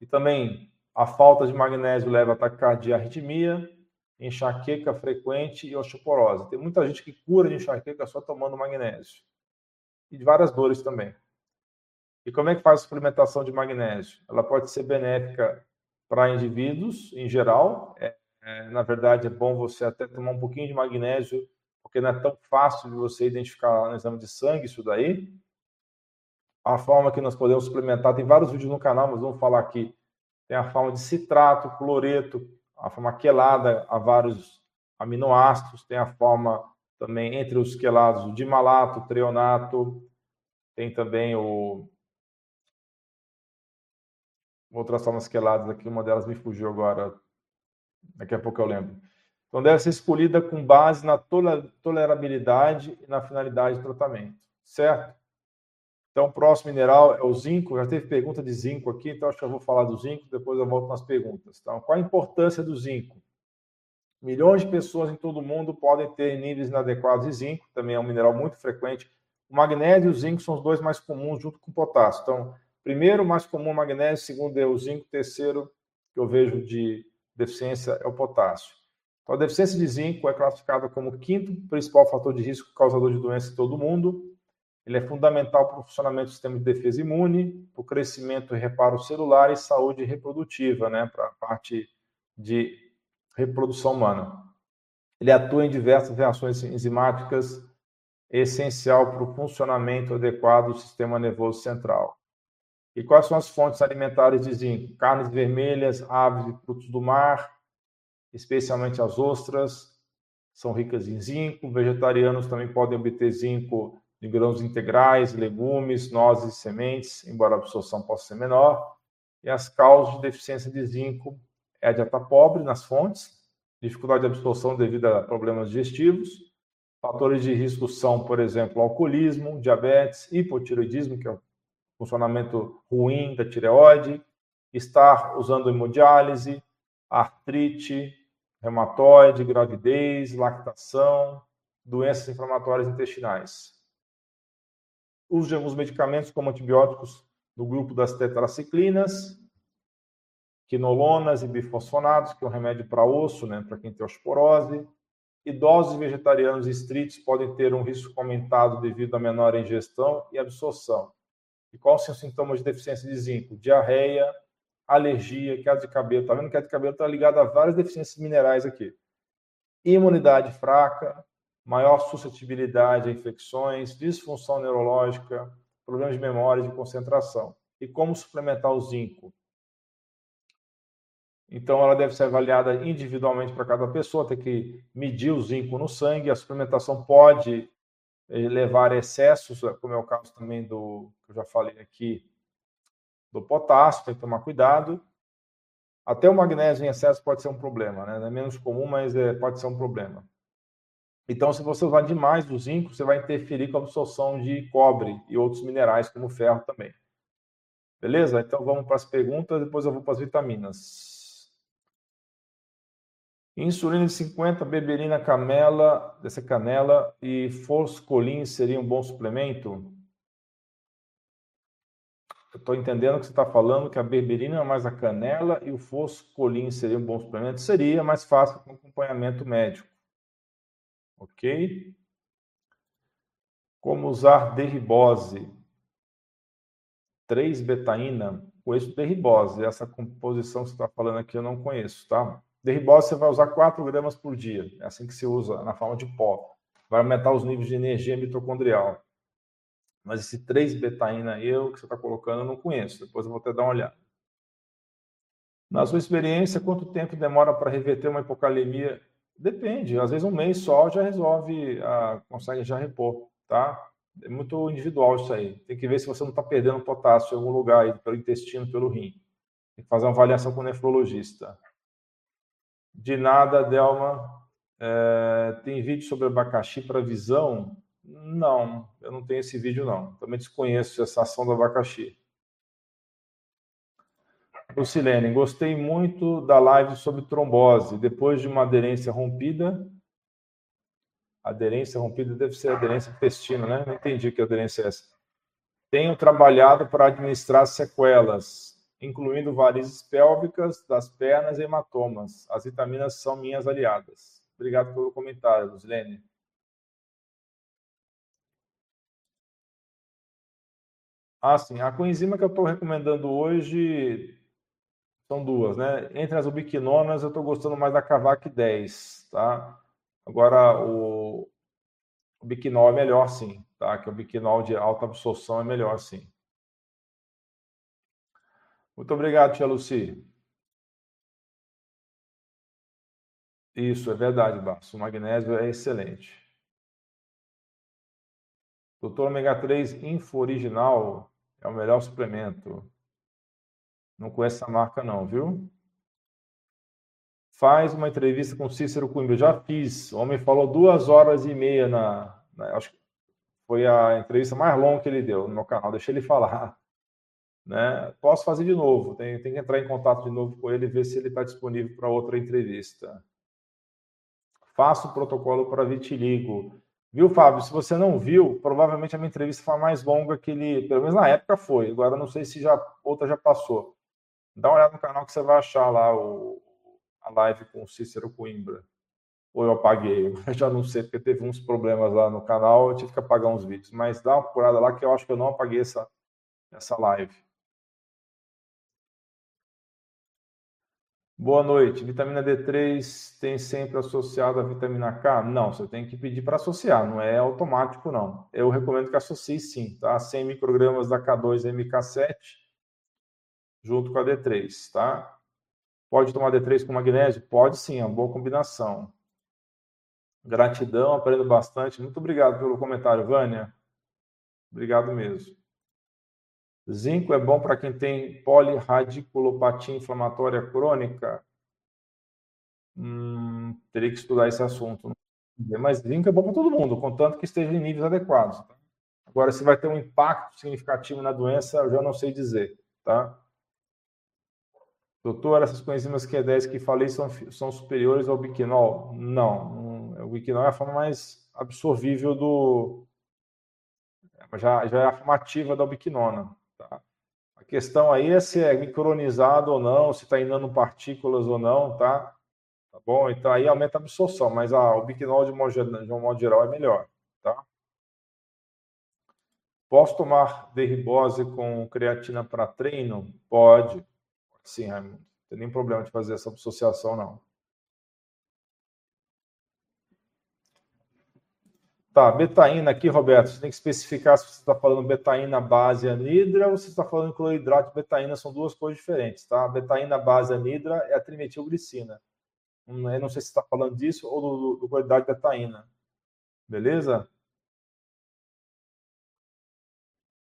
E também a falta de magnésio leva a taquicardia, arritmia, enxaqueca frequente e osteoporose. Tem muita gente que cura de enxaqueca só tomando magnésio e de várias dores também. E como é que faz a suplementação de magnésio? Ela pode ser benéfica para indivíduos em geral. É, é, na verdade, é bom você até tomar um pouquinho de magnésio, porque não é tão fácil de você identificar no exame de sangue isso daí. a forma que nós podemos suplementar, tem vários vídeos no canal, mas vamos falar aqui. Tem a forma de citrato, cloreto, a forma quelada a vários aminoácidos, tem a forma também entre os quelados de malato, treonato, tem também o outras formas queladas aqui, uma delas me fugiu agora, daqui a pouco eu lembro. Então deve ser escolhida com base na tolerabilidade e na finalidade do tratamento, certo? Então, o próximo mineral é o zinco. Já teve pergunta de zinco aqui, então acho que eu vou falar do zinco, depois eu volto nas perguntas. Então, qual a importância do zinco? Milhões de pessoas em todo o mundo podem ter níveis inadequados de zinco, também é um mineral muito frequente. O magnésio e o zinco são os dois mais comuns, junto com o potássio. Então, primeiro, mais comum é o magnésio, segundo é o zinco, terceiro, que eu vejo de deficiência, é o potássio. Então, a deficiência de zinco é classificada como o quinto principal fator de risco causador de doença em todo o mundo. Ele é fundamental para o funcionamento do sistema de defesa imune, para o crescimento e reparo celular e saúde reprodutiva, né, para a parte de reprodução humana. Ele atua em diversas reações enzimáticas, essencial para o funcionamento adequado do sistema nervoso central. E quais são as fontes alimentares de zinco? Carnes vermelhas, aves e frutos do mar, especialmente as ostras, são ricas em zinco. Vegetarianos também podem obter zinco de grãos integrais, legumes, nozes e sementes, embora a absorção possa ser menor. E as causas de deficiência de zinco é a dieta pobre nas fontes, dificuldade de absorção devido a problemas digestivos. Fatores de risco são, por exemplo, alcoolismo, diabetes, hipotiroidismo, que é o funcionamento ruim da tireoide, estar usando hemodiálise, artrite, reumatoide, gravidez, lactação, doenças inflamatórias intestinais uso de alguns medicamentos como antibióticos do grupo das tetraciclinas, quinolonas e bifosfonatos, que é um remédio para osso, né, para quem tem osteoporose. Idosos vegetarianos estritos podem ter um risco aumentado devido à menor ingestão e absorção. E quais são os sintomas de deficiência de zinco? Diarreia, alergia, queda de cabelo. Está vendo que queda de cabelo está ligada a várias deficiências minerais aqui. Imunidade fraca, maior suscetibilidade a infecções, disfunção neurológica, problemas de memória e de concentração. E como suplementar o zinco? Então, ela deve ser avaliada individualmente para cada pessoa, tem que medir o zinco no sangue. A suplementação pode eh, levar a excessos, como é o caso também do que eu já falei aqui, do potássio, tem que tomar cuidado. Até o magnésio em excesso pode ser um problema, né? É menos comum, mas é, pode ser um problema. Então, se você usar demais o zinco, você vai interferir com a absorção de cobre e outros minerais, como ferro também. Beleza? Então, vamos para as perguntas, depois eu vou para as vitaminas. Insulina de 50, beberina, camela, dessa canela e foscolin seria um bom suplemento? Eu estou entendendo que você está falando que a berberina é mais a canela e o foscolin seria um bom suplemento? Seria mais fácil com acompanhamento médico. Ok? Como usar derribose? 3-betaína. Conheço derribose. Essa composição que você está falando aqui eu não conheço, tá? Derribose você vai usar 4 gramas por dia. É assim que se usa, na forma de pó. Vai aumentar os níveis de energia mitocondrial. Mas esse 3-betaína eu que você está colocando eu não conheço. Depois eu vou até dar uma olhada. Na sua experiência, quanto tempo demora para reverter uma hipocalemia Depende, às vezes um mês só já resolve, a, consegue já repor, tá? É muito individual isso aí. Tem que ver se você não está perdendo potássio em algum lugar aí, pelo intestino, pelo rim. Tem que fazer uma avaliação com o nefrologista. De nada, Delma. É, tem vídeo sobre abacaxi para visão? Não, eu não tenho esse vídeo não. Também desconheço essa ação do abacaxi. Lucilene, gostei muito da live sobre trombose. Depois de uma aderência rompida, aderência rompida deve ser aderência intestino, né? Não entendi que aderência é essa. Tenho trabalhado para administrar sequelas, incluindo varizes pélvicas das pernas e hematomas. As vitaminas são minhas aliadas. Obrigado pelo comentário, Lucilene. Ah, sim. A coenzima que eu estou recomendando hoje são duas, né? Entre as ubiquinonas, eu estou gostando mais da Cavac 10, tá? Agora, o, o biquinol é melhor, sim, tá? Que o biquinol de alta absorção é melhor, sim. Muito obrigado, tia Luci. Isso, é verdade, Barço. O magnésio é excelente. Doutor Ômega 3 Info Original é o melhor suplemento. Não conheço essa marca não, viu? Faz uma entrevista com Cícero Coimbra. Já fiz. O homem falou duas horas e meia na, na acho que foi a entrevista mais longa que ele deu no meu canal. Deixa ele falar. Né? Posso fazer de novo. Tem, tem que entrar em contato de novo com ele e ver se ele está disponível para outra entrevista. Faça o protocolo para vitiligo. Viu, Fábio? Se você não viu, provavelmente a minha entrevista foi mais longa que ele, pelo menos na época foi. Agora não sei se já outra já passou. Dá uma olhada no canal que você vai achar lá o, a live com o Cícero Coimbra. Ou eu apaguei, eu já não sei, porque teve uns problemas lá no canal, eu tive que apagar uns vídeos. Mas dá uma procurada lá que eu acho que eu não apaguei essa, essa live. Boa noite. Vitamina D3 tem sempre associado a vitamina K? Não, você tem que pedir para associar, não é automático, não. Eu recomendo que associe sim, tá? 100 microgramas da K2MK7 junto com a D3, tá? Pode tomar D3 com magnésio? Pode sim, é uma boa combinação. Gratidão, aprendo bastante. Muito obrigado pelo comentário, Vânia. Obrigado mesmo. Zinco é bom para quem tem polirradiculopatia inflamatória crônica? Hum, teria que estudar esse assunto. Mas zinco é bom para todo mundo, contanto que esteja em níveis adequados. Tá? Agora, se vai ter um impacto significativo na doença, eu já não sei dizer, tá? Doutor, essas coenzimas Q10 que falei são, são superiores ao biquinol? Não, o biquinol é a forma mais absorvível do... Já, já é a da ubiquinona. Tá? A questão aí é se é micronizado ou não, se está inando partículas ou não, tá? Tá bom? Então aí aumenta a absorção, mas ah, o biquinol de, de um modo geral é melhor, tá? Posso tomar derribose com creatina para treino? Pode. Sim, Raimundo. Não tem nenhum problema de fazer essa associação, não. Tá, betaína aqui, Roberto, você tem que especificar se você está falando betaína base anidra ou se está falando cloridrato betaína, são duas coisas diferentes, tá? betaína base anidra é a trimetilglicina. Eu não sei se está falando disso ou do, do cloridrato betaína. Beleza?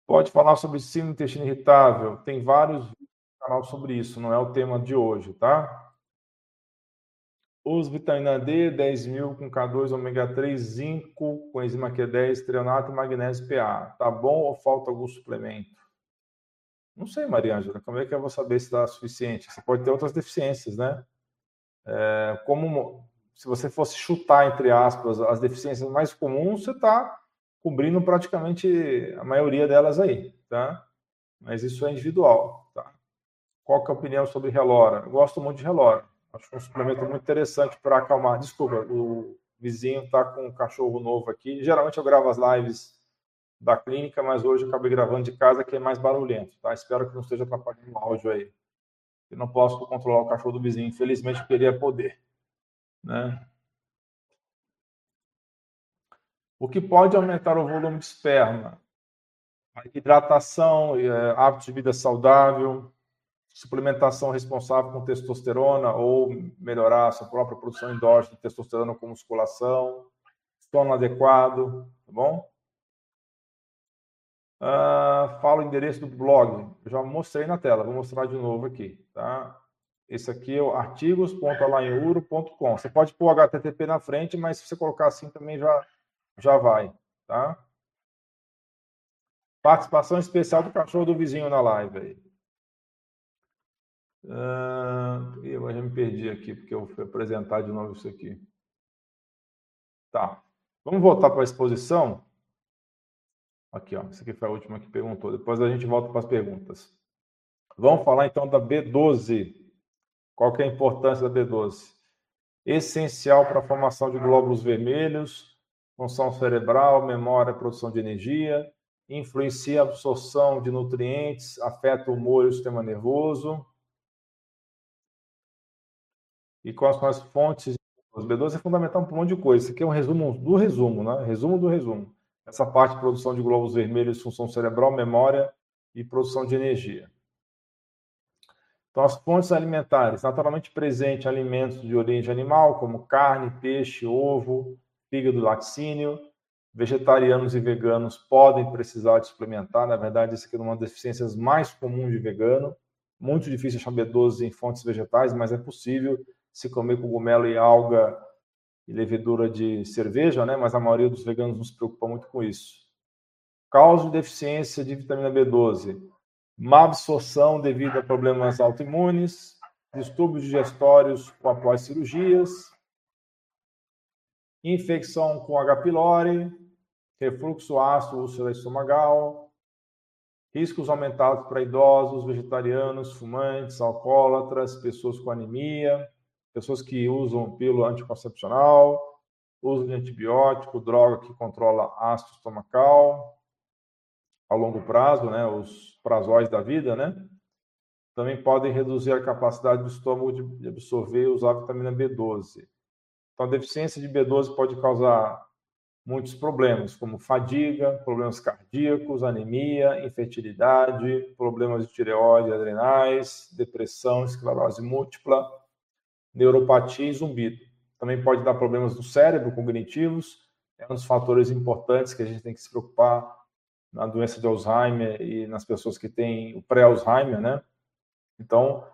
Pode falar sobre síndrome intestino irritável. Tem vários canal sobre isso, não é o tema de hoje, tá? Os vitamina D, 10 mil com K2, ômega 3, zinco, com enzima Q10, treonato e magnésio PA. Tá bom ou falta algum suplemento? Não sei, Maria Ângela, como é que eu vou saber se dá suficiente? Você pode ter outras deficiências, né? É, como se você fosse chutar, entre aspas, as deficiências mais comuns, você está cobrindo praticamente a maioria delas aí, tá? Mas isso é individual, tá? Qual que é a opinião sobre relora? Eu gosto muito de relora. Acho um suplemento muito interessante para acalmar. Desculpa, o vizinho está com um cachorro novo aqui. Geralmente eu gravo as lives da clínica, mas hoje eu acabei gravando de casa, que é mais barulhento, tá? Espero que não esteja atrapalhando o áudio aí. Eu não posso controlar o cachorro do vizinho, infelizmente queria poder, né? O que pode aumentar o volume de esperma? A hidratação, é, hábitos de vida saudável, suplementação responsável com testosterona ou melhorar a sua própria produção endógena de testosterona com musculação, sono adequado, tá bom? Uh, fala o endereço do blog. Eu já mostrei na tela, vou mostrar de novo aqui, tá? Esse aqui é o artigos.alainuro.com. Você pode pôr HTTP na frente, mas se você colocar assim também já, já vai, tá? Participação especial do cachorro do vizinho na live aí. Uh, eu já me perdi aqui, porque eu fui apresentar de novo isso aqui. Tá. Vamos voltar para a exposição. Aqui, ó. Essa aqui foi a última que perguntou. Depois a gente volta para as perguntas. Vamos falar então da B12. Qual que é a importância da B12? Essencial para a formação de glóbulos vermelhos, função cerebral, memória, produção de energia, influencia a absorção de nutrientes, afeta o humor e o sistema nervoso, e quais são as fontes. Os B12 é fundamental para um monte de coisa. Isso aqui é um resumo do resumo, né? Resumo do resumo. Essa parte de produção de glóbulos vermelhos, função cerebral, memória e produção de energia. Então, as fontes alimentares, naturalmente presente alimentos de origem animal, como carne, peixe, ovo, fígado, laticínio. Vegetarianos e veganos podem precisar de suplementar. Na verdade, isso aqui é uma das deficiências mais comuns de vegano. Muito difícil achar B12 em fontes vegetais, mas é possível se comer cogumelo e alga e levedura de cerveja, né? Mas a maioria dos veganos não se preocupa muito com isso. Causa de deficiência de vitamina B12 má absorção devido a problemas autoimunes, distúrbios digestórios após cirurgias, infecção com H. pylori, refluxo ácido úlcera estomagal, riscos aumentados para idosos, vegetarianos, fumantes, alcoólatras, pessoas com anemia, pessoas que usam pílula anticoncepcional, uso de antibiótico, droga que controla ácido estomacal, ao longo prazo, né, os prazóis da vida, né, também podem reduzir a capacidade do estômago de absorver e usar a vitamina B12. Então, a deficiência de B12 pode causar muitos problemas, como fadiga, problemas cardíacos, anemia, infertilidade, problemas de tireoide, adrenais, depressão, esclerose múltipla, neuropatia e zumbido. Também pode dar problemas no cérebro, cognitivos, é um dos fatores importantes que a gente tem que se preocupar na doença de Alzheimer e nas pessoas que têm o pré-Alzheimer, né? Então,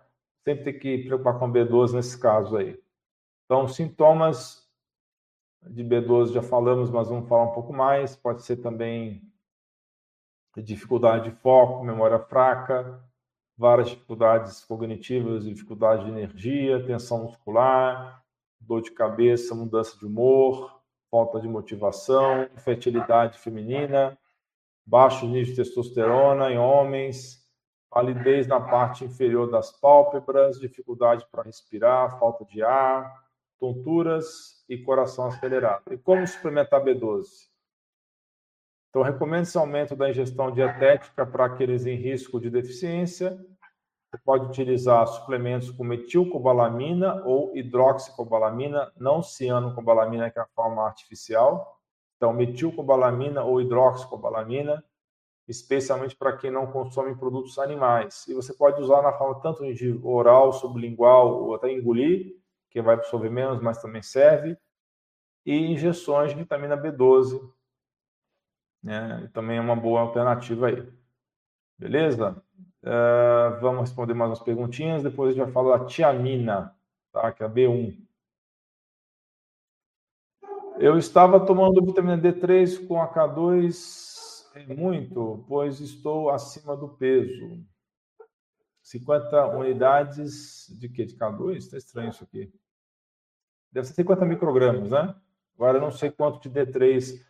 sempre tem que preocupar com B12 nesse caso aí. Então, sintomas de B12 já falamos, mas vamos falar um pouco mais. Pode ser também dificuldade de foco, memória fraca, várias dificuldades cognitivas, dificuldade de energia, tensão muscular, dor de cabeça, mudança de humor, falta de motivação, infertilidade feminina, baixo nível de testosterona em homens, palidez na parte inferior das pálpebras, dificuldade para respirar, falta de ar, tonturas e coração acelerado. E como suplementar B12? Então, recomendo esse aumento da ingestão dietética para aqueles em risco de deficiência. Você pode utilizar suplementos com metilcobalamina ou hidroxicobalamina, não cianocobalamina, que é a forma artificial. Então, metilcobalamina ou hidroxicobalamina, especialmente para quem não consome produtos animais. E você pode usar na forma tanto de oral, sublingual ou até engolir, que vai absorver menos, mas também serve. E injeções de vitamina B12, né? também é uma boa alternativa aí. Beleza? Uh, vamos responder mais umas perguntinhas, depois a gente vai falar da tiamina, tá? que é a B1. Eu estava tomando vitamina D3 com a K2 muito, pois estou acima do peso. 50 unidades de quê? De K2? Está estranho isso aqui. Deve ser 50 microgramas, né? Agora eu não sei quanto de D3.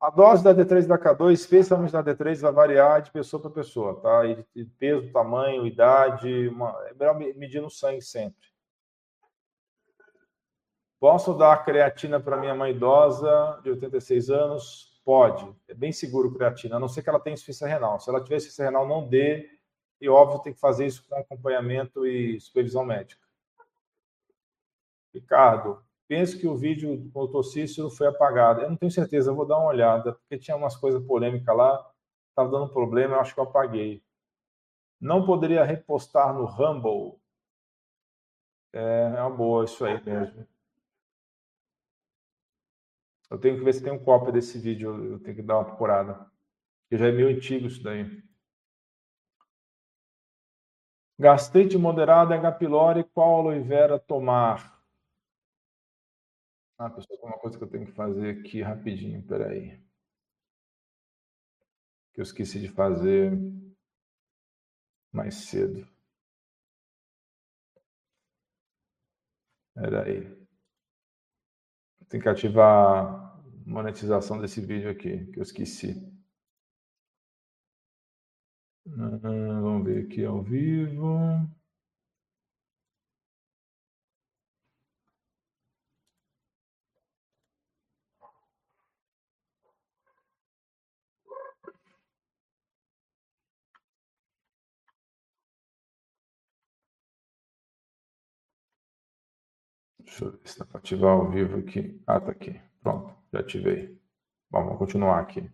A dose da D3 e da K2, especialmente da D3, vai variar de pessoa para pessoa, tá? E peso, tamanho, idade, uma... é melhor medir no sangue sempre. Posso dar creatina para minha mãe idosa de 86 anos? Pode. É bem seguro creatina, a não ser que ela tenha insuficiência renal. Se ela tiver insuficiência renal, não dê. E, óbvio, tem que fazer isso com acompanhamento e supervisão médica. Ricardo, penso que o vídeo do doutor Cícero foi apagado. Eu não tenho certeza, vou dar uma olhada, porque tinha umas coisas polêmicas lá, estava dando problema, eu acho que eu apaguei. Não poderia repostar no Rumble? É, é uma boa isso aí mesmo. Eu tenho que ver se tem um cópia desse vídeo, eu tenho que dar uma procurada. Porque já é meio antigo isso daí. Gastrite moderada, H. pylori, qual aloe vera tomar? Ah, pessoal, tem uma coisa que eu tenho que fazer aqui rapidinho, peraí. Que eu esqueci de fazer mais cedo. Peraí. Tem que ativar a monetização desse vídeo aqui, que eu esqueci. Hum, vamos ver aqui ao vivo. Deixa eu ver se dá para ativar ao vivo aqui. Ah, tá aqui. Pronto, já ativei. Bom, vamos continuar aqui.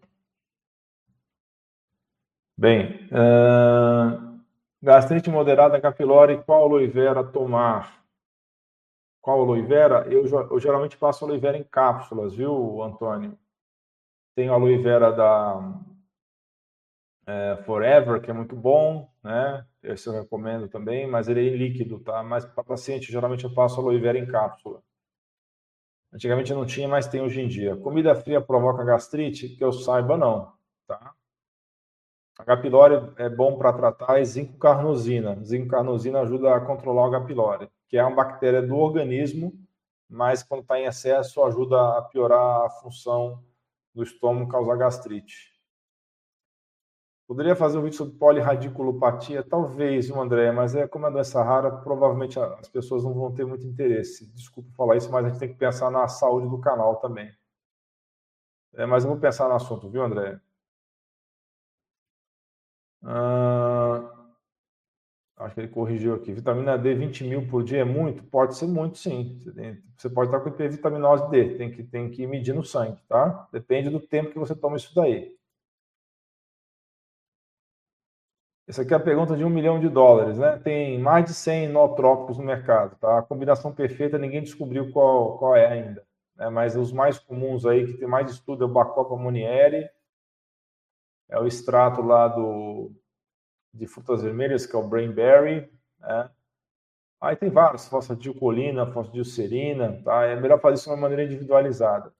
Bem, uh... Gastrite moderada, capilore, qual aloe vera tomar? Qual aloe vera? Eu, eu geralmente passo aloe vera em cápsulas, viu, Antônio? Tem aloe vera da é, Forever, que é muito bom, né? Esse eu recomendo também, mas ele é em líquido, tá? Mas para paciente, geralmente eu passo aloe vera em cápsula. Antigamente não tinha, mas tem hoje em dia. Comida fria provoca gastrite? Que eu saiba, não, tá? H. pylori é bom para tratar é zinco carnosina. Zinco carnosina ajuda a controlar o H. pylori, que é uma bactéria do organismo, mas quando está em excesso ajuda a piorar a função do estômago, causar gastrite. Poderia fazer um vídeo sobre polirradiculopatia? Talvez, viu, André? Mas é como é doença rara, provavelmente as pessoas não vão ter muito interesse. Desculpa falar isso, mas a gente tem que pensar na saúde do canal também. É, mas eu vou pensar no assunto, viu, André? Ah, acho que ele corrigiu aqui. Vitamina D, 20 mil por dia é muito? Pode ser muito, sim. Você pode estar com hipervitaminose D, tem que, tem que medir no sangue, tá? Depende do tempo que você toma isso daí. Essa aqui é a pergunta de um milhão de dólares, né? Tem mais de 100 nootrópicos no mercado, tá? A combinação perfeita ninguém descobriu qual, qual é ainda. Né? Mas os mais comuns aí, que tem mais estudo, é o Bacopa Monieri, é o extrato lá do, de frutas vermelhas, que é o Brainberry, né? Aí tem vários, fosfatidilcolina, fosfatidilcerina, tá? É melhor fazer isso de uma maneira individualizada.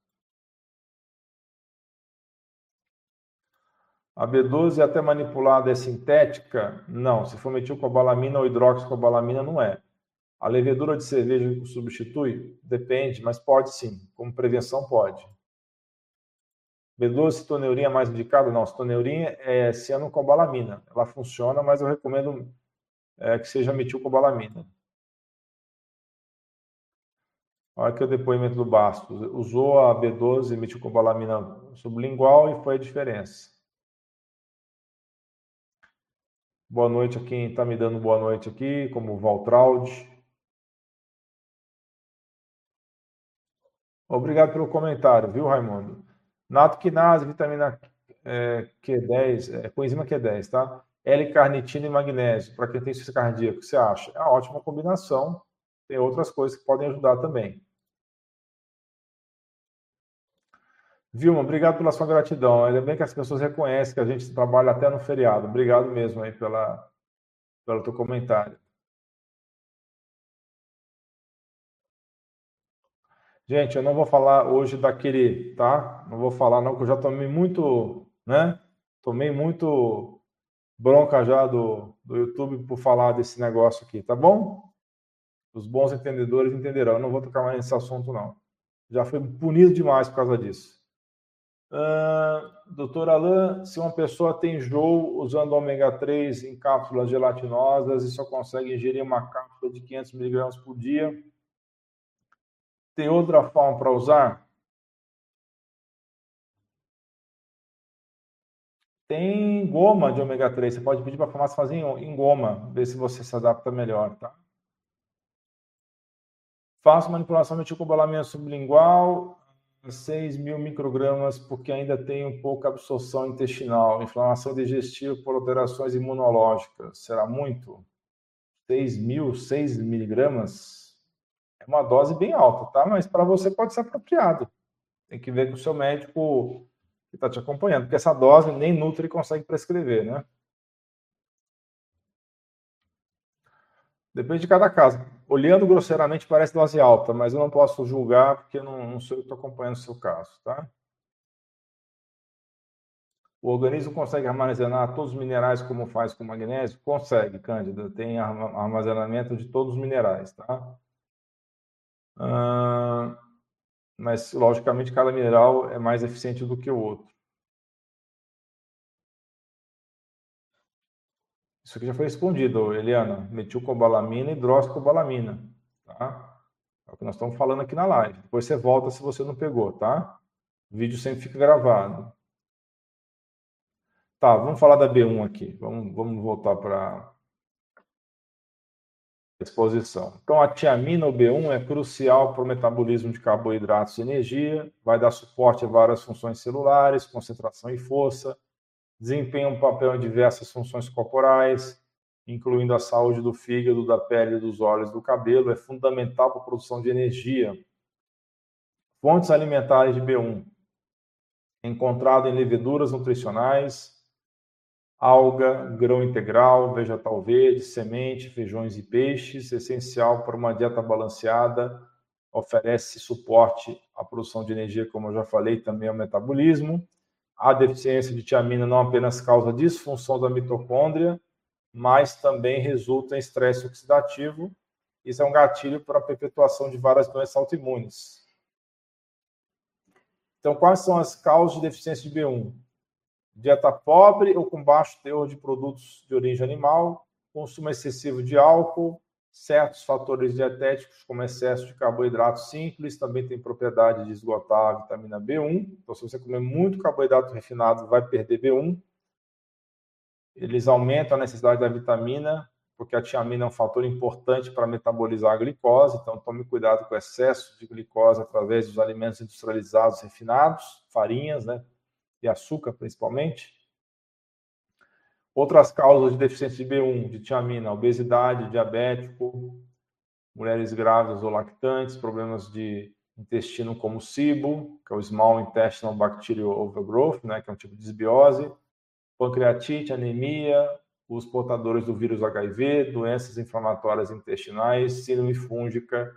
A B12 é até manipulada é sintética? Não. Se for metilcobalamina ou hidroxicobalamina, não é. A levedura de cerveja substitui? Depende, mas pode sim. Como prevenção, pode. B12, citoneurinha mais indicada? Não. Citoneurinha é cianocobalamina. Ela funciona, mas eu recomendo é, que seja metilcobalamina. Olha aqui o depoimento do Bastos. Usou a B12 metilcobalamina sublingual e foi a diferença. Boa noite a quem está me dando boa noite aqui, como o Valtraud. Obrigado pelo comentário, viu, Raimundo? Nato quinase, vitamina é, Q10, é, coenzima Q10, tá? L-carnitina e magnésio, para quem tem insuficiência cardíaca, o que você acha? É uma ótima combinação. Tem outras coisas que podem ajudar também. Vilma, obrigado pela sua gratidão. Ainda bem que as pessoas reconhecem que a gente trabalha até no feriado. Obrigado mesmo aí pela, pelo teu comentário. Gente, eu não vou falar hoje daquele, tá? Não vou falar não, que eu já tomei muito, né? Tomei muito bronca já do, do YouTube por falar desse negócio aqui, tá bom? Os bons entendedores entenderão. Eu não vou tocar mais nesse assunto, não. Já fui punido demais por causa disso. Uh, doutor Alain, se uma pessoa tem enjoo usando ômega 3 em cápsulas gelatinosas e só consegue ingerir uma cápsula de 500 miligramas por dia, tem outra forma para usar? Tem goma de ômega 3. Você pode pedir para a farmácia fazer em goma, ver se você se adapta melhor, tá? Faço manipulação meticobalamina sublingual 6 mil microgramas, porque ainda tem pouca absorção intestinal, inflamação digestiva por alterações imunológicas. Será muito? 6 mil, 6 miligramas? É uma dose bem alta, tá? Mas para você pode ser apropriado. Tem que ver com o seu médico que está te acompanhando, porque essa dose nem Nutri consegue prescrever, né? Depende de cada caso. Olhando grosseiramente, parece dose alta, mas eu não posso julgar porque não, não sou eu que estou acompanhando o seu caso, tá? O organismo consegue armazenar todos os minerais como faz com magnésio? Consegue, Cândida. Tem armazenamento de todos os minerais, tá? Ah, mas, logicamente, cada mineral é mais eficiente do que o outro. Isso aqui já foi respondido, Eliana. Metilcobalamina e hidroxicobalamina, tá? É o que nós estamos falando aqui na live. Depois você volta se você não pegou, tá? O vídeo sempre fica gravado. Tá, vamos falar da B1 aqui. Vamos, vamos voltar para exposição. Então, a tiamina, o B1, é crucial para o metabolismo de carboidratos e energia, vai dar suporte a várias funções celulares, concentração e força, desempenha um papel em diversas funções corporais, incluindo a saúde do fígado, da pele, dos olhos, do cabelo, é fundamental para a produção de energia. Fontes alimentares de B1, encontrado em leveduras nutricionais, alga, grão integral, vegetal verde, semente, feijões e peixes, essencial para uma dieta balanceada, oferece suporte à produção de energia, como eu já falei, também ao metabolismo. A deficiência de tiamina não apenas causa disfunção da mitocôndria, mas também resulta em estresse oxidativo. Isso é um gatilho para a perpetuação de várias doenças autoimunes. Então, quais são as causas de deficiência de B1? Dieta pobre ou com baixo teor de produtos de origem animal, consumo excessivo de álcool, certos fatores dietéticos, como excesso de carboidrato simples, também tem propriedade de esgotar a vitamina B1. Então, se você comer muito carboidrato refinado, vai perder B1. Eles aumentam a necessidade da vitamina, porque a tiamina é um fator importante para metabolizar a glicose. Então, tome cuidado com o excesso de glicose através dos alimentos industrializados refinados, farinhas, né? E açúcar, principalmente. Outras causas de deficiência de B1, de tiamina, obesidade, diabético, mulheres grávidas ou lactantes, problemas de intestino como SIBO, que é o Small Intestinal Bacterial Overgrowth, né, que é um tipo de desbiose, pancreatite, anemia, os portadores do vírus HIV, doenças inflamatórias intestinais, síndrome fúngica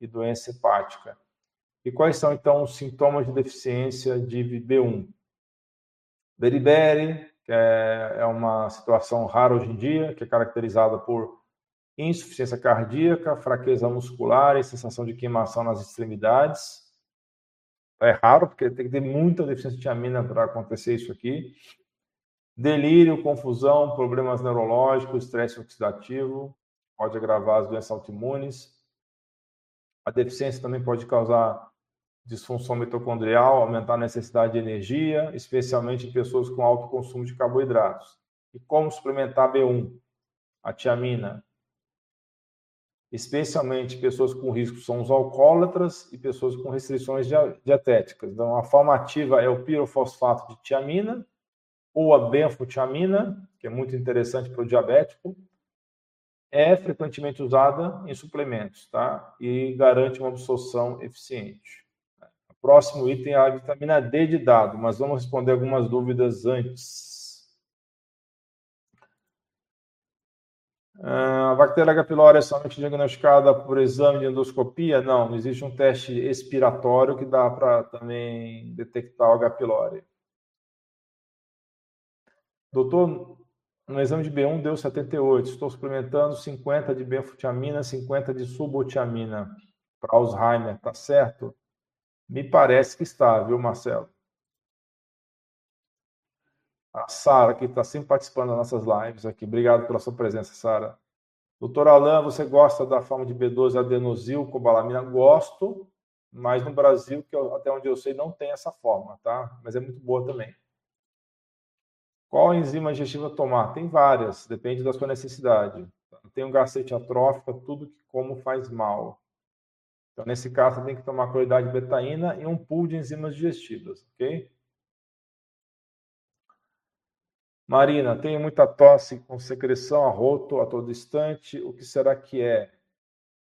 e doença hepática. E quais são, então, os sintomas de deficiência de B1? Beriberi, que é, é uma situação rara hoje em dia, que é caracterizada por insuficiência cardíaca, fraqueza muscular e sensação de queimação nas extremidades. É raro, porque tem que ter muita deficiência de tiamina para acontecer isso aqui. Delírio, confusão, problemas neurológicos, estresse oxidativo, pode agravar as doenças autoimunes. A deficiência também pode causar disfunção mitocondrial, aumentar a necessidade de energia, especialmente em pessoas com alto consumo de carboidratos. E como suplementar B1? A tiamina. Especialmente pessoas com risco são os alcoólatras e pessoas com restrições dietéticas. Então, a forma ativa é o pirofosfato de tiamina ou a benfotiamina, que é muito interessante para o diabético. É frequentemente usada em suplementos, tá? E garante uma absorção eficiente. Próximo item é a vitamina D de dado, mas vamos responder algumas dúvidas antes. Ah, a bactéria H. pylori é somente diagnosticada por exame de endoscopia? Não, existe um teste expiratório que dá para também detectar o H. pylori. Doutor, no exame de B1 deu 78. Estou suplementando 50 de benfotiamina, 50 de subotiamina para Alzheimer, tá certo? Me parece que está, viu, Marcelo? A Sara, que está sempre participando das nossas lives aqui. Obrigado pela sua presença, Sara. Doutor Alain, você gosta da forma de B12 adenosil cobalamina? Gosto, mas no Brasil, que eu, até onde eu sei, não tem essa forma, tá? Mas é muito boa também. Qual enzima digestiva tomar? Tem várias, depende da sua necessidade. Tem um gacete atrófica, tudo que como faz mal. Então, nesse caso, tem que tomar qualidade de betaína e um pool de enzimas digestivas, ok? Marina, tenho muita tosse com secreção, arroto a todo instante. O que será que é?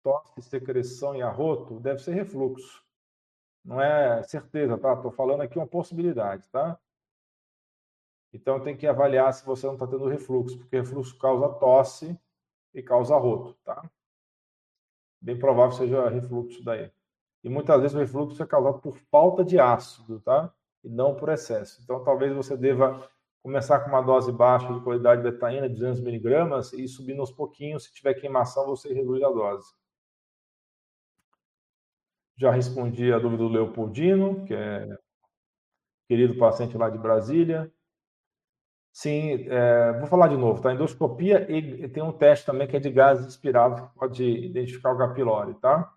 Tosse, secreção e arroto? Deve ser refluxo. Não é certeza, tá? Estou falando aqui uma possibilidade, tá? Então tem que avaliar se você não está tendo refluxo, porque refluxo causa tosse e causa arroto, tá? Bem provável seja refluxo daí. E muitas vezes o refluxo é causado por falta de ácido, tá? E não por excesso. Então, talvez você deva começar com uma dose baixa de qualidade de betaína, 200 miligramas, e subir aos pouquinhos. Se tiver queimação, você reduz a dose. Já respondi a dúvida do Leopoldino, que é querido paciente lá de Brasília. Sim, é, vou falar de novo, tá? Endoscopia e, tem um teste também que é de gases inspirados que pode identificar o H. pylori, tá?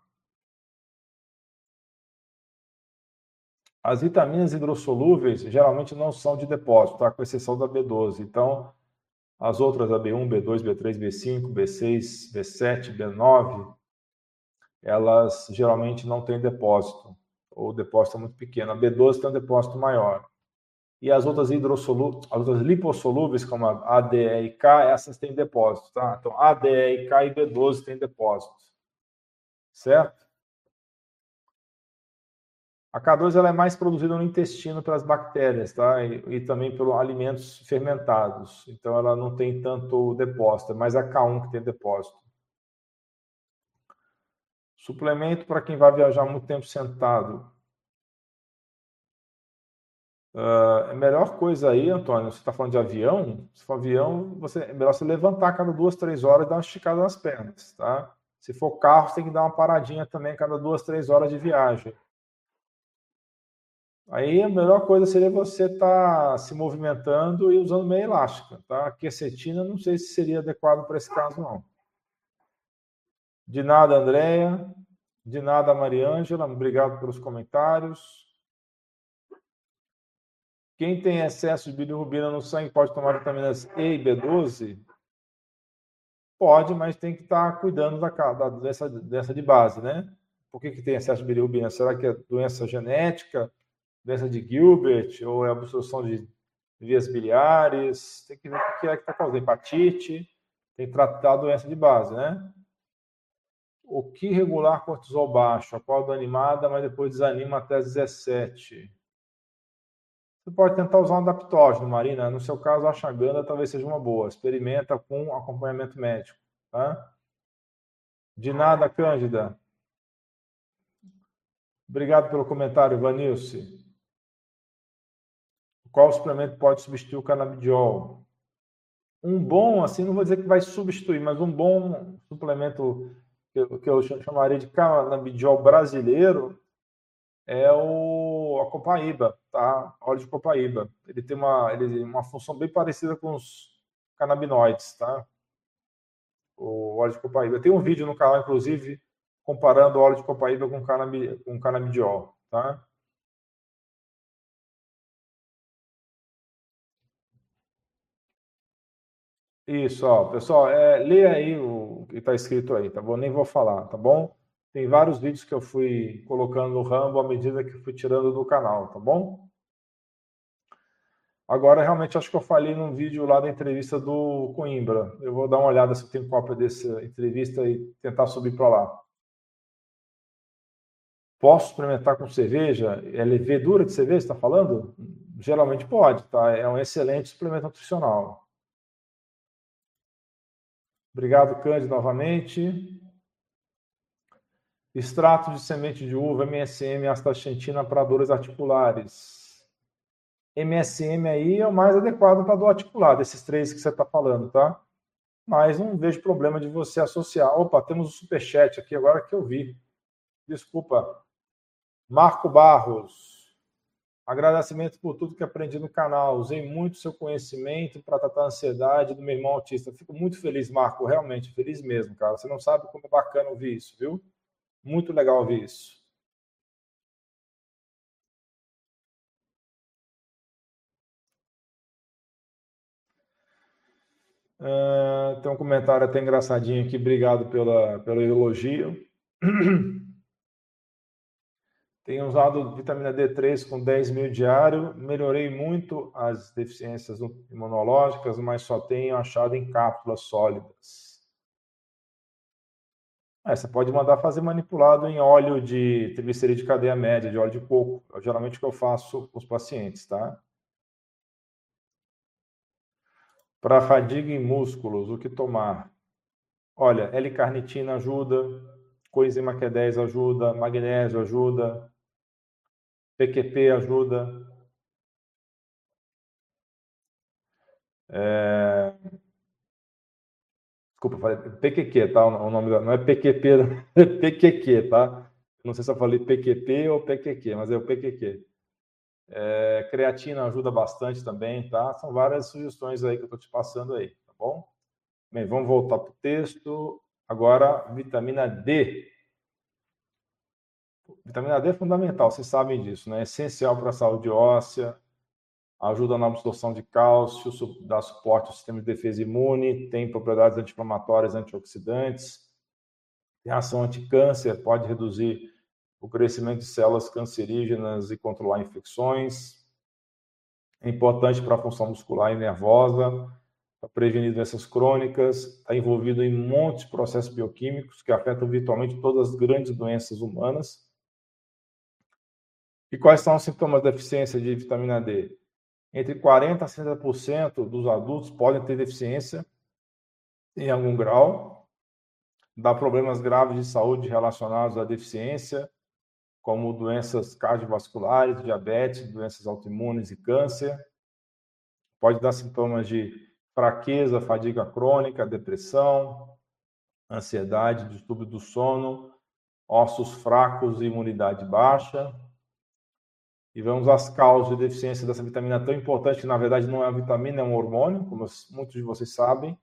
As vitaminas hidrossolúveis geralmente não são de depósito, tá? Com exceção da B12. Então, as outras, a B1, B2, B3, B5, B6, B7, B9, elas geralmente não têm depósito, ou o depósito é muito pequeno. A B12 tem um depósito maior. E as outras as outras lipossolúveis, como a ADE e K, essas têm depósito, tá? Então, ADE e K e B12 têm depósito. Certo? A K2 ela é mais produzida no intestino pelas bactérias, tá? E, e, também pelos alimentos fermentados. Então ela não tem tanto depósito, é mais a K1 que tem depósito. Suplemento para quem vai viajar muito tempo sentado. Uh, a melhor coisa aí, Antônio, você está falando de avião, se for avião, você, é melhor você levantar cada duas, três horas e dar uma esticada nas pernas, tá? Se for carro, você tem que dar uma paradinha também cada duas, três horas de viagem. Aí a melhor coisa seria você estar tá se movimentando e usando meia elástica, tá? A quercetina não sei se seria adequado para esse caso, não. De nada, Andréia. De nada, Mariângela. Obrigado pelos comentários. Quem tem excesso de bilirrubina no sangue pode tomar vitaminas E e B12? Pode, mas tem que estar tá cuidando da, da de base, né? Por que, que tem excesso de bilirrubina? Será que é doença genética? doença de Gilbert ou é obstrução de vias biliares, tem que ver o que é que está causando. Hepatite, tem que tratar a doença de base, né? O que regular cortisol baixo? Acordo animada, mas depois desanima até 17. Você pode tentar usar um adaptógeno, Marina. No seu caso, a chaganda talvez seja uma boa. Experimenta com acompanhamento médico, tá? De nada, Cândida. Obrigado pelo comentário, Vanilce. Qual suplemento pode substituir o canabidiol? Um bom, assim, não vou dizer que vai substituir, mas um bom suplemento que eu, que eu chamaria de canabidiol brasileiro é o a copaíba, tá? Óleo de copaíba. Ele tem uma, ele, uma função bem parecida com os canabinoides, tá? O óleo de copaíba. Tem um vídeo no canal, inclusive, comparando o óleo de copaíba com, canab, com canabidiol, tá? Isso, ó, pessoal, é, lê aí o que está escrito aí, tá bom? Nem vou falar, tá bom? Tem vários vídeos que eu fui colocando no Rambo à medida que fui tirando do canal, tá bom? Agora, realmente, acho que eu falei num vídeo lá da entrevista do Coimbra. Eu vou dar uma olhada se eu tenho cópia dessa entrevista e tentar subir para lá. Posso experimentar com cerveja? É levedura de cerveja, está falando? Geralmente pode, tá? É um excelente suplemento nutricional. Obrigado, Cândido, novamente. Extrato de semente de uva, MSM, astaxantina para dores articulares. MSM aí é o mais adequado para dor articular, desses três que você está falando, tá? Mas não vejo problema de você associar. Opa, temos o superchat aqui agora que eu vi. Desculpa. Marco Barros. Agradecimento por tudo que aprendi no canal. Usei muito seu conhecimento para tratar a ansiedade do meu irmão autista. Fico muito feliz, Marco. Realmente, feliz mesmo, cara. Você não sabe como é bacana ouvir isso, viu? Muito legal ouvir isso. Uh, tem um comentário até engraçadinho aqui. Obrigado pela, pelo elogio. Tenho usado vitamina D3 com 10 mil diário. Melhorei muito as deficiências imunológicas, mas só tenho achado em cápsulas sólidas. É, você pode mandar fazer manipulado em óleo de triglicerídeo de cadeia média, de óleo de coco. É geralmente o que eu faço com os pacientes, tá? Para fadiga em músculos, o que tomar? Olha, L-carnitina ajuda, coenzima Q10 ajuda, magnésio ajuda, PQP ajuda. É... Desculpa, falei PQQ, tá? O nome da... não é PQP, é PQQ, tá? Não sei se eu falei PQP ou PQQ, mas é o PQQ. É... Creatina ajuda bastante também, tá? São várias sugestões aí que eu estou te passando aí, tá bom? Bem, vamos voltar para o texto. Agora, vitamina D. Vitamina D é fundamental, vocês sabem disso, né? É essencial para a saúde óssea, ajuda na absorção de cálcio, dá suporte ao sistema de defesa imune, tem propriedades anti-inflamatórias, antioxidantes, tem ação anti-câncer, pode reduzir o crescimento de células cancerígenas e controlar infecções. É importante para a função muscular e nervosa, para prevenir doenças crônicas, está envolvido em de processos bioquímicos que afetam virtualmente todas as grandes doenças humanas. E quais são os sintomas da deficiência de vitamina D? Entre 40% a 60% dos adultos podem ter deficiência em algum grau, dá problemas graves de saúde relacionados à deficiência, como doenças cardiovasculares, diabetes, doenças autoimunes e câncer. Pode dar sintomas de fraqueza, fadiga crônica, depressão, ansiedade, distúrbio do sono, ossos fracos e imunidade baixa. E vamos às causas de deficiência dessa vitamina tão importante, que na verdade não é uma vitamina, é um hormônio, como muitos de vocês sabem.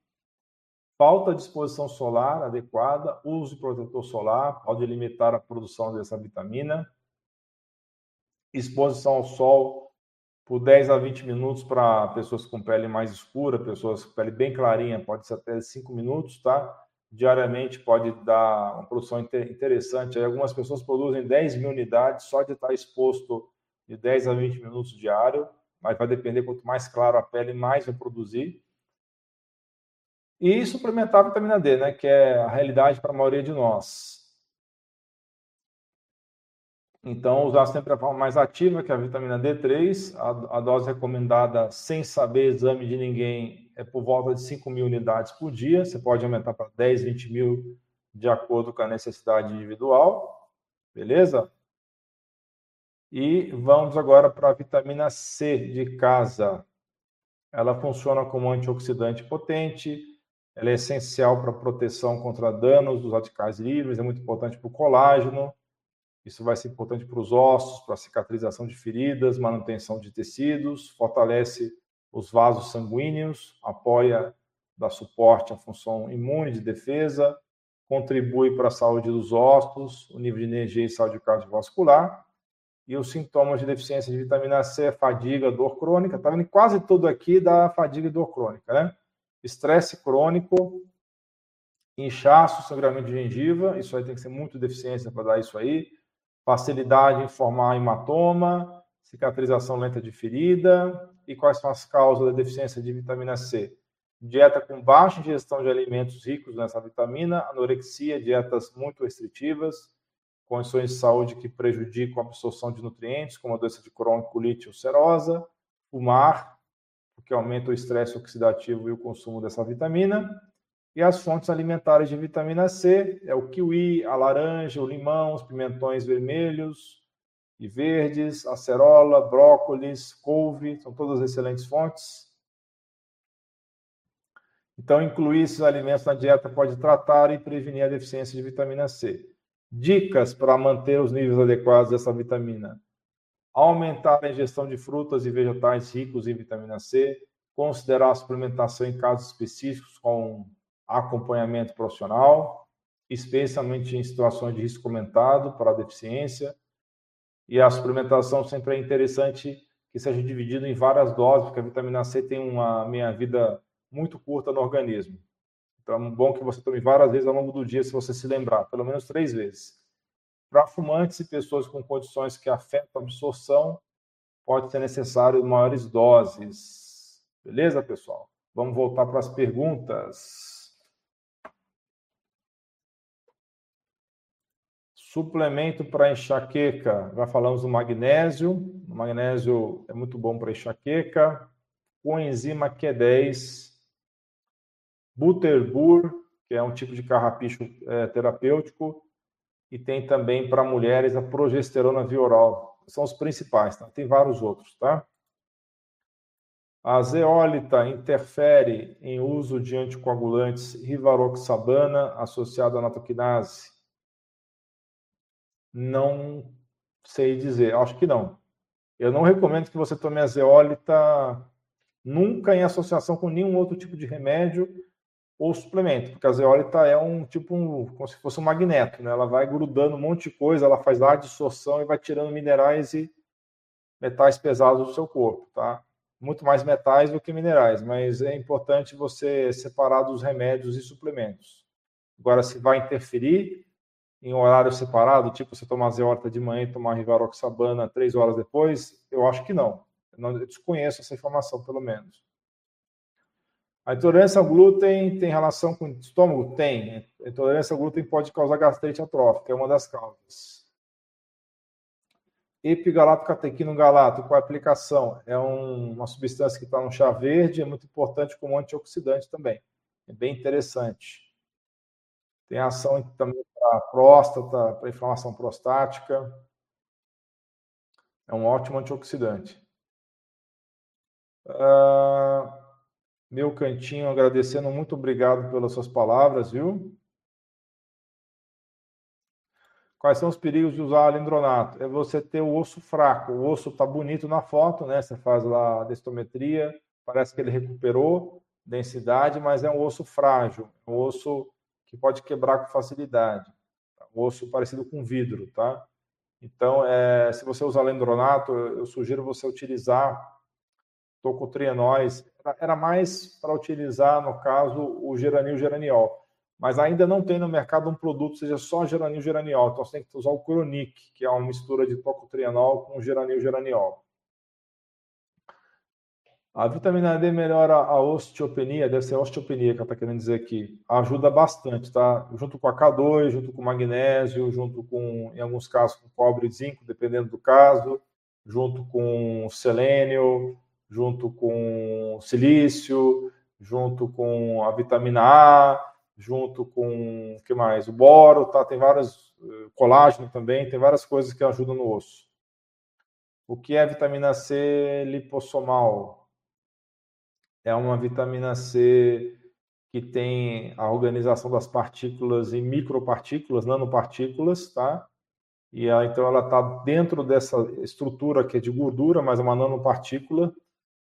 Falta de exposição solar adequada, uso de protetor solar pode limitar a produção dessa vitamina. Exposição ao sol por 10 a 20 minutos para pessoas com pele mais escura, pessoas com pele bem clarinha, pode ser até 5 minutos, tá? Diariamente pode dar uma produção interessante. Aí algumas pessoas produzem 10 mil unidades só de estar exposto de 10 a 20 minutos diário, mas vai depender quanto mais claro a pele, mais vai produzir. E suplementar a vitamina D, né, que é a realidade para a maioria de nós. Então, usar sempre a forma mais ativa, que é a vitamina D3. A, a dose recomendada, sem saber exame de ninguém, é por volta de 5 mil unidades por dia. Você pode aumentar para 10, 20 mil, de acordo com a necessidade individual. Beleza? E vamos agora para a vitamina C de casa. Ela funciona como antioxidante potente, ela é essencial para proteção contra danos dos radicais livres, é muito importante para o colágeno, isso vai ser importante para os ossos, para a cicatrização de feridas, manutenção de tecidos, fortalece os vasos sanguíneos, apoia, dá suporte à função imune de defesa, contribui para a saúde dos ossos, o nível de energia e saúde cardiovascular, e os sintomas de deficiência de vitamina C, fadiga, dor crônica. Está vendo quase tudo aqui da fadiga e dor crônica, né? Estresse crônico, inchaço, sangramento de gengiva. Isso aí tem que ser muito deficiência para dar isso aí. Facilidade em formar hematoma, cicatrização lenta de ferida. E quais são as causas da deficiência de vitamina C? Dieta com baixa ingestão de alimentos ricos nessa vitamina, anorexia, dietas muito restritivas, condições de saúde que prejudicam a absorção de nutrientes, como a doença de Crohn, colite ulcerosa, fumar, porque aumenta o estresse oxidativo e o consumo dessa vitamina. E as fontes alimentares de vitamina C é o kiwi, a laranja, o limão, os pimentões vermelhos e verdes, acerola, brócolis, couve, são todas excelentes fontes. Então, incluir esses alimentos na dieta pode tratar e prevenir a deficiência de vitamina C. Dicas para manter os níveis adequados dessa vitamina: aumentar a ingestão de frutas e vegetais ricos em vitamina C, considerar a suplementação em casos específicos com acompanhamento profissional, especialmente em situações de risco aumentado para deficiência. E a suplementação sempre é interessante que seja dividido em várias doses, porque a vitamina C tem uma meia-vida muito curta no organismo. Então, é bom que você tome várias vezes ao longo do dia, se você se lembrar, pelo menos três vezes. Para fumantes e pessoas com condições que afetam a absorção, pode ser necessário maiores doses. Beleza, pessoal? Vamos voltar para as perguntas. Suplemento para enxaqueca. Já falamos do magnésio. O magnésio é muito bom para enxaqueca. Coenzima Q10 Butterbur, que é um tipo de carrapicho é, terapêutico, e tem também para mulheres a progesterona via oral. São os principais, tá? Tem vários outros, tá? A zeólita interfere em uso de anticoagulantes rivaroxabana associado à natoquinase? Não sei dizer, acho que não. Eu não recomendo que você tome a zeólita nunca em associação com nenhum outro tipo de remédio, ou suplemento, porque a zeólita é um tipo um, como se fosse um magneto, né? Ela vai grudando um monte de coisa, ela faz lá dissorção e vai tirando minerais e metais pesados do seu corpo, tá? Muito mais metais do que minerais, mas é importante você separar dos remédios e suplementos. Agora, se vai interferir em horário separado, tipo você tomar zeólita de manhã e tomar rivaroxabana três horas depois, eu acho que não. Eu desconheço essa informação, pelo menos. A intolerância ao glúten tem relação com o estômago? Tem. A intolerância ao glúten pode causar gastrite atrófica, é uma das causas. Epigalato galato, qual a aplicação? É um, uma substância que está no chá verde, é muito importante como antioxidante também. É bem interessante. Tem ação também para próstata, para inflamação prostática. É um ótimo antioxidante. Uh, meu cantinho agradecendo, muito obrigado pelas suas palavras, viu? Quais são os perigos de usar alendronato? É você ter o osso fraco. O osso está bonito na foto, né? Você faz lá a destometria, parece que ele recuperou densidade, mas é um osso frágil, é um osso que pode quebrar com facilidade. Um osso parecido com vidro, tá? Então, é, se você usar alendronato, eu sugiro você utilizar tocotrienóis. Era mais para utilizar, no caso, o geranil geraniol mas ainda não tem no mercado um produto seja só geranil geraniol. Então você tem que usar o Cronic, que é uma mistura de tocotrienol com geranil geraniol. A vitamina D melhora a osteopenia, deve ser osteopenia que ela está querendo dizer aqui. Ajuda bastante, tá? Junto com a K2, junto com magnésio, junto com, em alguns casos, com cobre e zinco, dependendo do caso, junto com selênio, junto com silício, junto com a vitamina A, junto com o que mais? O boro, tá? Tem várias eh, colágeno também, tem várias coisas que ajudam no osso. O que é vitamina C lipossomal? É uma vitamina C que tem a organização das partículas em micropartículas, nanopartículas, tá? E ela, então ela está dentro dessa estrutura que é de gordura, mas é uma nanopartícula,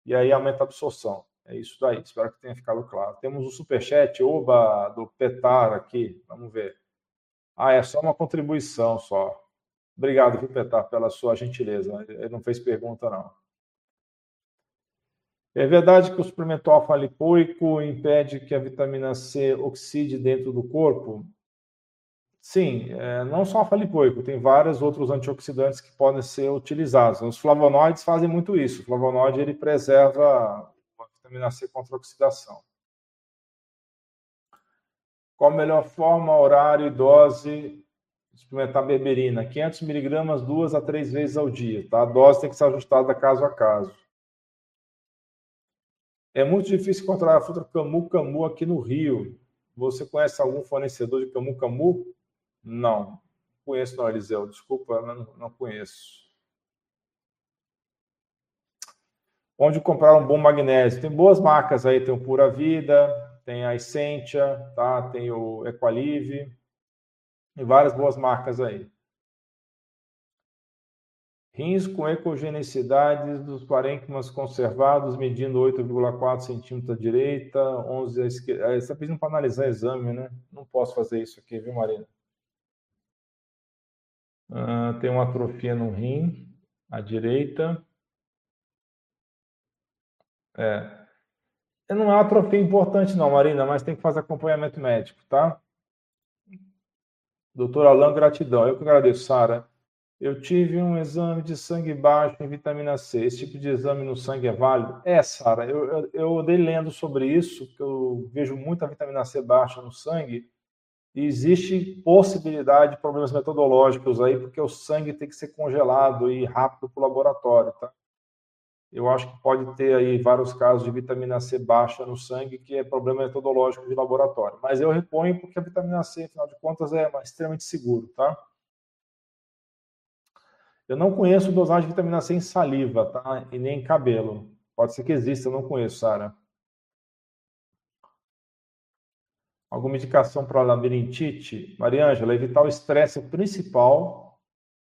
e aí aumenta a absorção. É isso daí, espero que tenha ficado claro. Temos o superchat, oba, do Petar aqui, vamos ver. Ah, é só uma contribuição só. Obrigado, viu, Petar, pela sua gentileza. Ele não fez pergunta, não. É verdade que o suplemento alfa-lipoico impede que a vitamina C oxide dentro do corpo? Sim, é, não só alfa-lipoico, tem vários outros antioxidantes que podem ser utilizados. Os flavonoides fazem muito isso. O flavonoide ele preserva vitamina C contra oxidação. Qual a melhor forma, horário e dose de suplementar berberina? 500 miligramas duas a três vezes ao dia. Tá? A dose tem que ser ajustada caso a caso. É muito difícil encontrar a fruta camu camu aqui no Rio. Você conhece algum fornecedor de camu camu? Não. Conheço, não, Eliseu. Desculpa, não, conheço. Onde comprar um bom magnésio? Tem boas marcas aí, tem o Pura Vida, tem a Essentia, tá? tem o Equalive, e várias boas marcas aí. Rins com ecogenicidade dos parênquimas conservados, medindo 8,4 centímetros à direita, 11 à esquerda. Você está pedindo para analisar exame, né? Não posso fazer isso aqui, viu, Marina? Ah, tem uma atrofia no rim à direita. É. Não é uma atrofia importante, não, Marina, mas tem que fazer acompanhamento médico, tá? Doutor Alain, gratidão. Eu que agradeço, Sara. Eu tive um exame de sangue baixo em vitamina C. Esse tipo de exame no sangue é válido? É, Sara. Eu, eu, eu lendo sobre isso, que eu vejo muita vitamina C baixa no sangue. Existe possibilidade de problemas metodológicos aí, porque o sangue tem que ser congelado e rápido para o laboratório, tá? eu acho que pode ter aí vários casos de vitamina C baixa no sangue, que é problema metodológico de laboratório. Mas eu reponho porque a vitamina C, afinal de contas, é extremamente seguro, tá? Eu não conheço dosagem de vitamina C em saliva, tá? E nem em cabelo. Pode ser que exista, eu não conheço, Sara. Alguma indicação para labirintite? Mariângela, evitar o estresse principal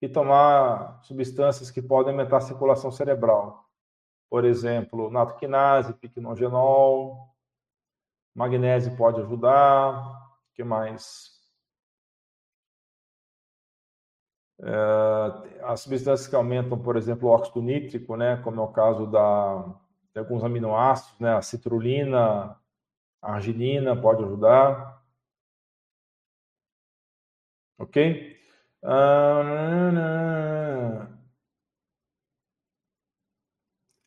e tomar substâncias que podem aumentar a circulação cerebral por exemplo, natoquinase, piquenogenol, magnésio pode ajudar, o que mais? É, as substâncias que aumentam, por exemplo, o óxido nítrico, né, como é o caso da, de alguns aminoácidos, né, a citrulina, arginina pode ajudar. Ok? Ah,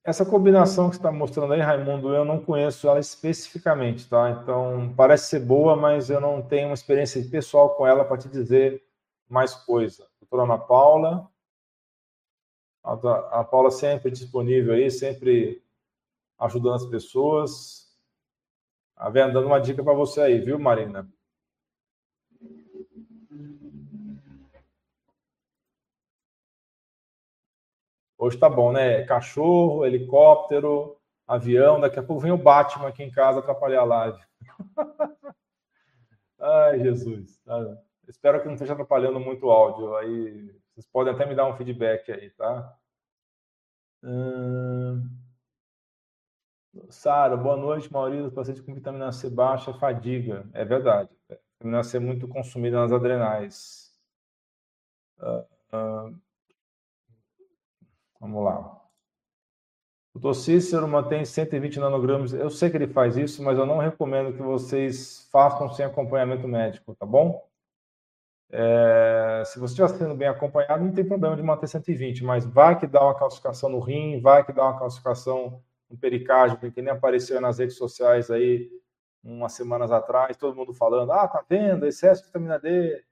Essa combinação que está mostrando aí, Raimundo, eu não conheço ela especificamente, tá? Então, parece ser boa, mas eu não tenho uma experiência pessoal com ela para te dizer mais coisa. Doutora Ana Paula. A Paula sempre disponível aí, sempre ajudando as pessoas. A Vendo dando uma dica para você aí, viu, Marina? Hoje tá bom, né? Cachorro, helicóptero, avião. Daqui a pouco vem o Batman aqui em casa atrapalhar a live. Ai, Jesus. Tá? Espero que não esteja atrapalhando muito o áudio. Aí vocês podem até me dar um feedback aí, tá? Hum... Sara, boa noite. Maurício, dos pacientes com vitamina C baixa, fadiga. É verdade. Vitamina C é muito consumida nas adrenais. Uh, uh, Vamos lá. O doutor Cícero mantém 120 nanogramas. Eu sei que ele faz isso, mas eu não recomendo que vocês façam sem acompanhamento médico, tá bom? É, se você estiver sendo bem acompanhado, não tem problema de manter 120, mas vai que dá uma calcificação no rim, vai que dá uma calcificação no pericárdio, que nem apareceu nas redes sociais aí umas semanas atrás, todo mundo falando, ah, tá vendo, excesso de vitamina D.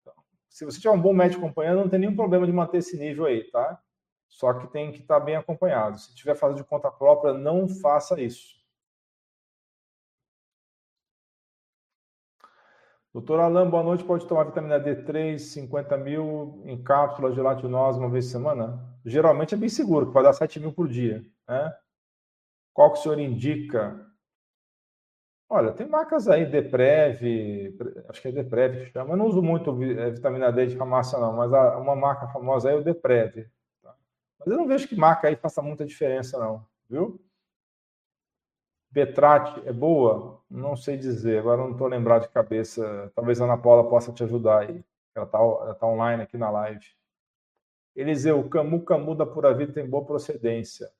Então, se você tiver um bom médico acompanhando, não tem nenhum problema de manter esse nível aí, tá? Só que tem que estar bem acompanhado. Se tiver fazendo de conta própria, não faça isso. Doutor Alain, boa noite. Pode tomar vitamina D3, 50 mil em cápsula gelatinosa uma vez por semana? Geralmente é bem seguro, que vai dar 7 mil por dia. Né? Qual que o senhor indica? Olha, tem marcas aí, Deprev, acho que é Deprev que chama. Eu não uso muito eh, vitamina D de farmácia, não, mas uma marca famosa aí é o Deprev. Mas eu não vejo que marca aí faça muita diferença, não, viu? Betrate é boa? Não sei dizer, agora não estou lembrado de cabeça. Talvez a Ana Paula possa te ajudar aí. Ela está tá online aqui na live. Eliseu, Camu Camu da Pura Vida tem boa procedência.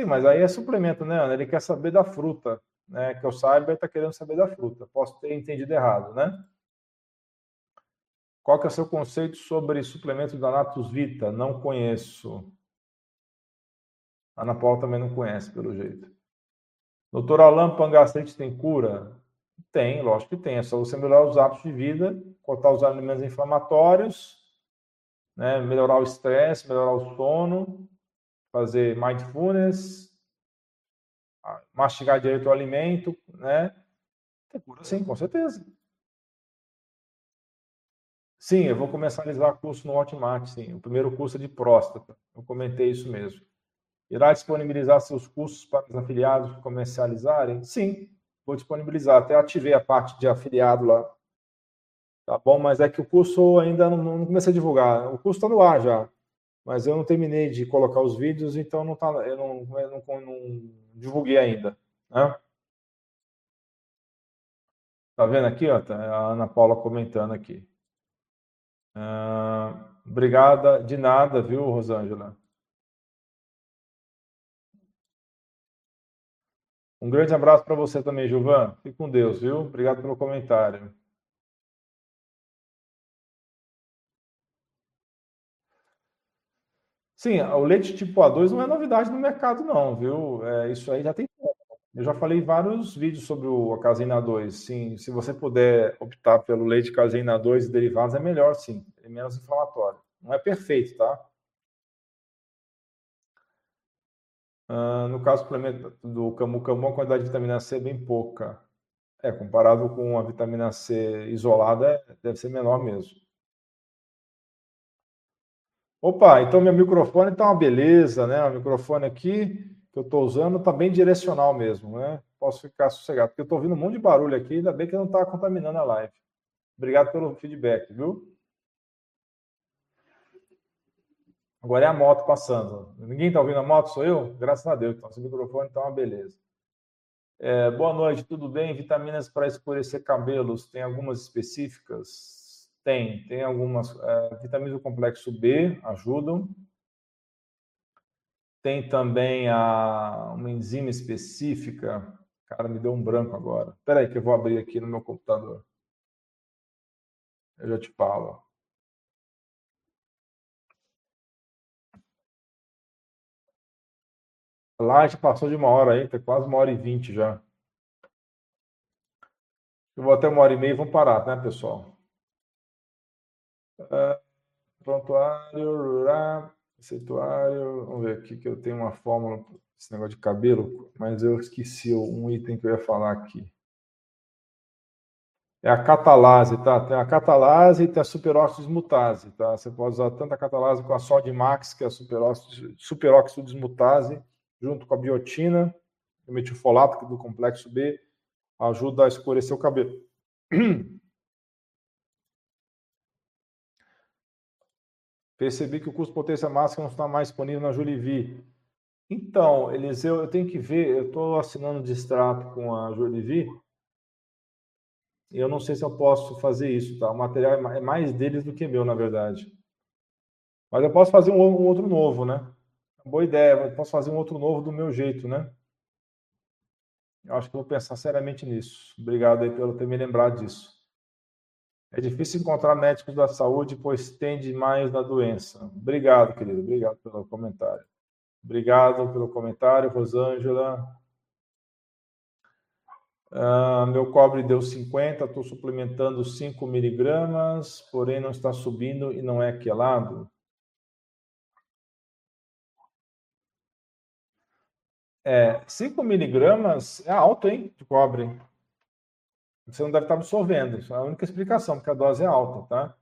Sim, mas aí é suplemento, né, Ana? Ele quer saber da fruta, né? Que eu saiba, ele está querendo saber da fruta. Posso ter entendido errado, né? Qual que é o seu conceito sobre suplemento da Natus Vita? Não conheço. A Ana Paula também não conhece, pelo jeito. Doutor Alain, pangastrite tem cura? Tem, lógico que tem. É só você melhorar os hábitos de vida, cortar os alimentos inflamatórios, né? melhorar o estresse, melhorar o sono, fazer mindfulness, mastigar direito o alimento, né? Tem cura sim, com certeza. Sim, eu vou comercializar curso no Hotmart, sim. O primeiro curso é de próstata. Eu comentei isso mesmo. Irá disponibilizar seus cursos para os afiliados comercializarem? Sim, vou disponibilizar. Até ativei a parte de afiliado lá. Tá bom? Mas é que o curso ainda não, não comecei a divulgar. O curso está no ar já. Mas eu não terminei de colocar os vídeos, então não tá, eu não, eu não, não divulguei ainda. Né? Tá vendo aqui, ó? Tá a Ana Paula comentando aqui. Uh, obrigada de nada, viu, Rosângela? Um grande abraço para você também, Gilvan. Fique com Deus, viu? Obrigado pelo comentário. Sim, o leite tipo A2 não é novidade no mercado, não, viu? É, isso aí já tem Eu já falei vários vídeos sobre o, a caseína 2. Sim, se você puder optar pelo leite caseína 2 e derivados, é melhor, sim. É menos inflamatório. Não é perfeito, tá? Uh, no caso do camu camu, a quantidade de vitamina C é bem pouca. É, comparado com a vitamina C isolada, deve ser menor mesmo. Opa, então meu microfone está uma beleza, né? O microfone aqui que eu estou usando está bem direcional mesmo, né? Posso ficar sossegado, porque eu estou ouvindo um monte de barulho aqui, ainda bem que não está contaminando a live. Obrigado pelo feedback, viu? Agora é a moto passando. Ninguém está ouvindo a moto? Sou eu? Graças a Deus. Então, esse microfone está uma beleza. É, boa noite, tudo bem? Vitaminas para escurecer cabelos, tem algumas específicas? Tem, tem algumas. É, vitaminas do complexo B ajudam. Tem também a, uma enzima específica. Cara, me deu um branco agora. Espera aí que eu vou abrir aqui no meu computador. Eu já te falo. A live passou de uma hora aí, tá quase uma hora e vinte já. Eu vou até uma hora e meia vamos parar, né, pessoal? Uh, prontuário, receituário. Vamos ver aqui que eu tenho uma fórmula, esse negócio de cabelo, mas eu esqueci um item que eu ia falar aqui. É a catalase, tá? Tem a catalase e tem a superóxido desmutase, tá? Você pode usar tanto a catalase com a Sodimax, que é a superóxido, superóxido desmutase, junto com a biotina, o metilfolato do complexo B, ajuda a escurecer o cabelo. Percebi que o custo potência máxima não está mais disponível na Julivie. Então, Eliseu, eu tenho que ver, eu estou assinando distrato com a Julivie, eu não sei se eu posso fazer isso, tá? O material é mais deles do que meu, na verdade. Mas eu posso fazer um, um outro novo, né? Boa ideia, eu posso fazer um outro novo do meu jeito, né? Eu acho que vou pensar seriamente nisso. Obrigado aí pelo ter me lembrado disso. É difícil encontrar médicos da saúde, pois tende mais da doença. Obrigado, querido. Obrigado pelo comentário. Obrigado pelo comentário, Rosângela. Uh, meu cobre deu 50, estou suplementando 5 miligramas, porém não está subindo e não é quelado. É, 5 miligramas é alto, hein, de cobre. Você não deve estar absorvendo. Isso é a única explicação, porque a dose é alta, tá?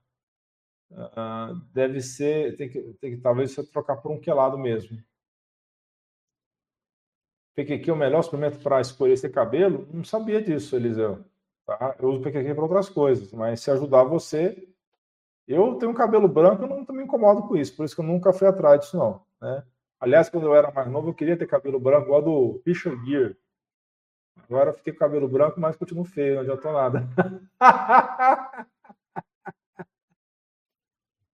Uh, deve ser, tem que, tem que talvez você trocar por um quelado mesmo. PQQ é o melhor suplemento para escurecer cabelo? Não sabia disso, Eliseu. Tá? Eu uso PQQ para outras coisas, mas se ajudar você. Eu tenho um cabelo branco, eu não me incomodo com isso, por isso que eu nunca fui atrás disso, não. Né? Aliás, quando eu era mais novo, eu queria ter cabelo branco igual do Richard Gere. Agora fiquei com cabelo branco, mas continuo feio, não adiantou nada.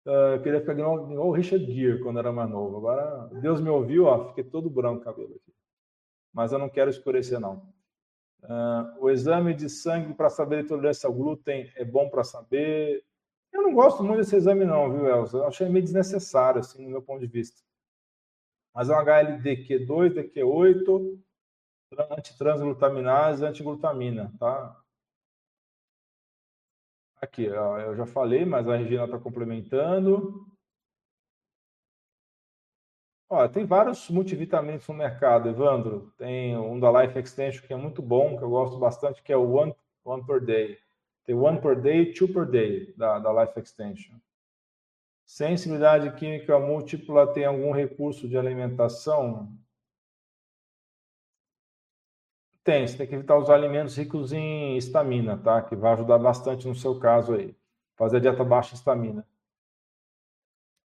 eu queria ficar igual, igual o Richard Gere quando era mais novo. Agora, Deus me ouviu, ó, fiquei todo branco o cabelo aqui mas eu não quero escurecer, não. Uh, o exame de sangue para saber a intolerância ao glúten é bom para saber. Eu não gosto muito desse exame, não, viu, Elza? Eu achei meio desnecessário, assim, no meu ponto de vista. Mas é um HLD-Q2, DQ8, antitransglutaminase, antiglutamina, tá? Aqui, ó, eu já falei, mas a Regina está complementando. Ó, tem vários multivitaminos no mercado, Evandro. Tem um da Life Extension que é muito bom, que eu gosto bastante, que é o One, One Per Day. Tem One Per Day, Two Per Day, da, da Life Extension. Sensibilidade química múltipla tem algum recurso de alimentação? Tem, você tem que evitar os alimentos ricos em estamina, tá? Que vai ajudar bastante no seu caso aí. Fazer a dieta baixa em estamina.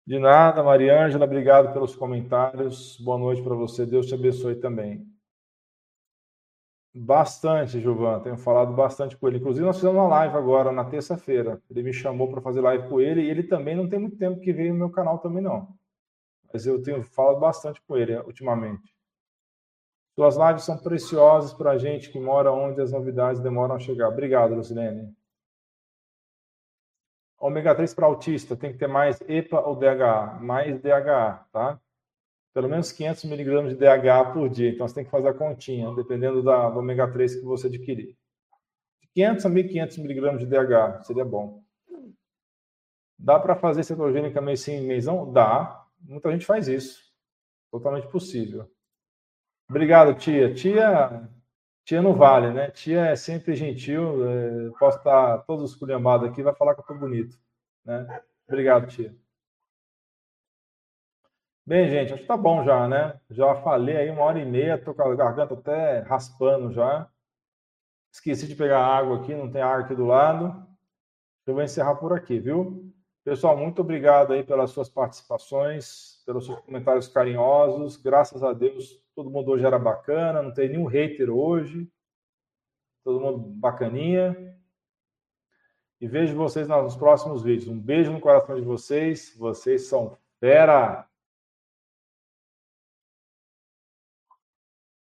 De nada, Mariângela, obrigado pelos comentários. Boa noite para você. Deus te abençoe também. Bastante, Gilvan. Tenho falado bastante com ele. Inclusive, nós fizemos uma live agora na terça-feira. Ele me chamou para fazer live com ele e ele também não tem muito tempo que veio no meu canal também, não. Mas eu tenho falado bastante com ele ultimamente. Suas lives são preciosas para a gente que mora onde as novidades demoram a chegar. Obrigado, Lucilene. Ômega 3 para autista tem que ter mais EPA ou DHA? Mais DHA, tá? Pelo menos 500 miligramas de DHA por dia. Então, você tem que fazer a continha, dependendo da, do ômega 3 que você adquirir. De 500 a 1.500 miligramas de DHA seria bom. Dá para fazer cetogênica mês sim, mês não? Dá. Muita gente faz isso. Totalmente possível. Obrigado, tia. Tia Tia não vale, né? Tia é sempre gentil, é, posso estar todos esculhambados aqui, vai falar que eu estou bonito. Né? Obrigado, tia. Bem, gente, acho que tá bom já, né? Já falei aí uma hora e meia, tô com a garganta até raspando já. Esqueci de pegar água aqui, não tem água aqui do lado. Eu vou encerrar por aqui, viu? Pessoal, muito obrigado aí pelas suas participações, pelos seus comentários carinhosos. Graças a Deus, todo mundo hoje era bacana, não tem nenhum hater hoje. Todo mundo bacaninha. E vejo vocês nos próximos vídeos. Um beijo no coração de vocês. Vocês são fera!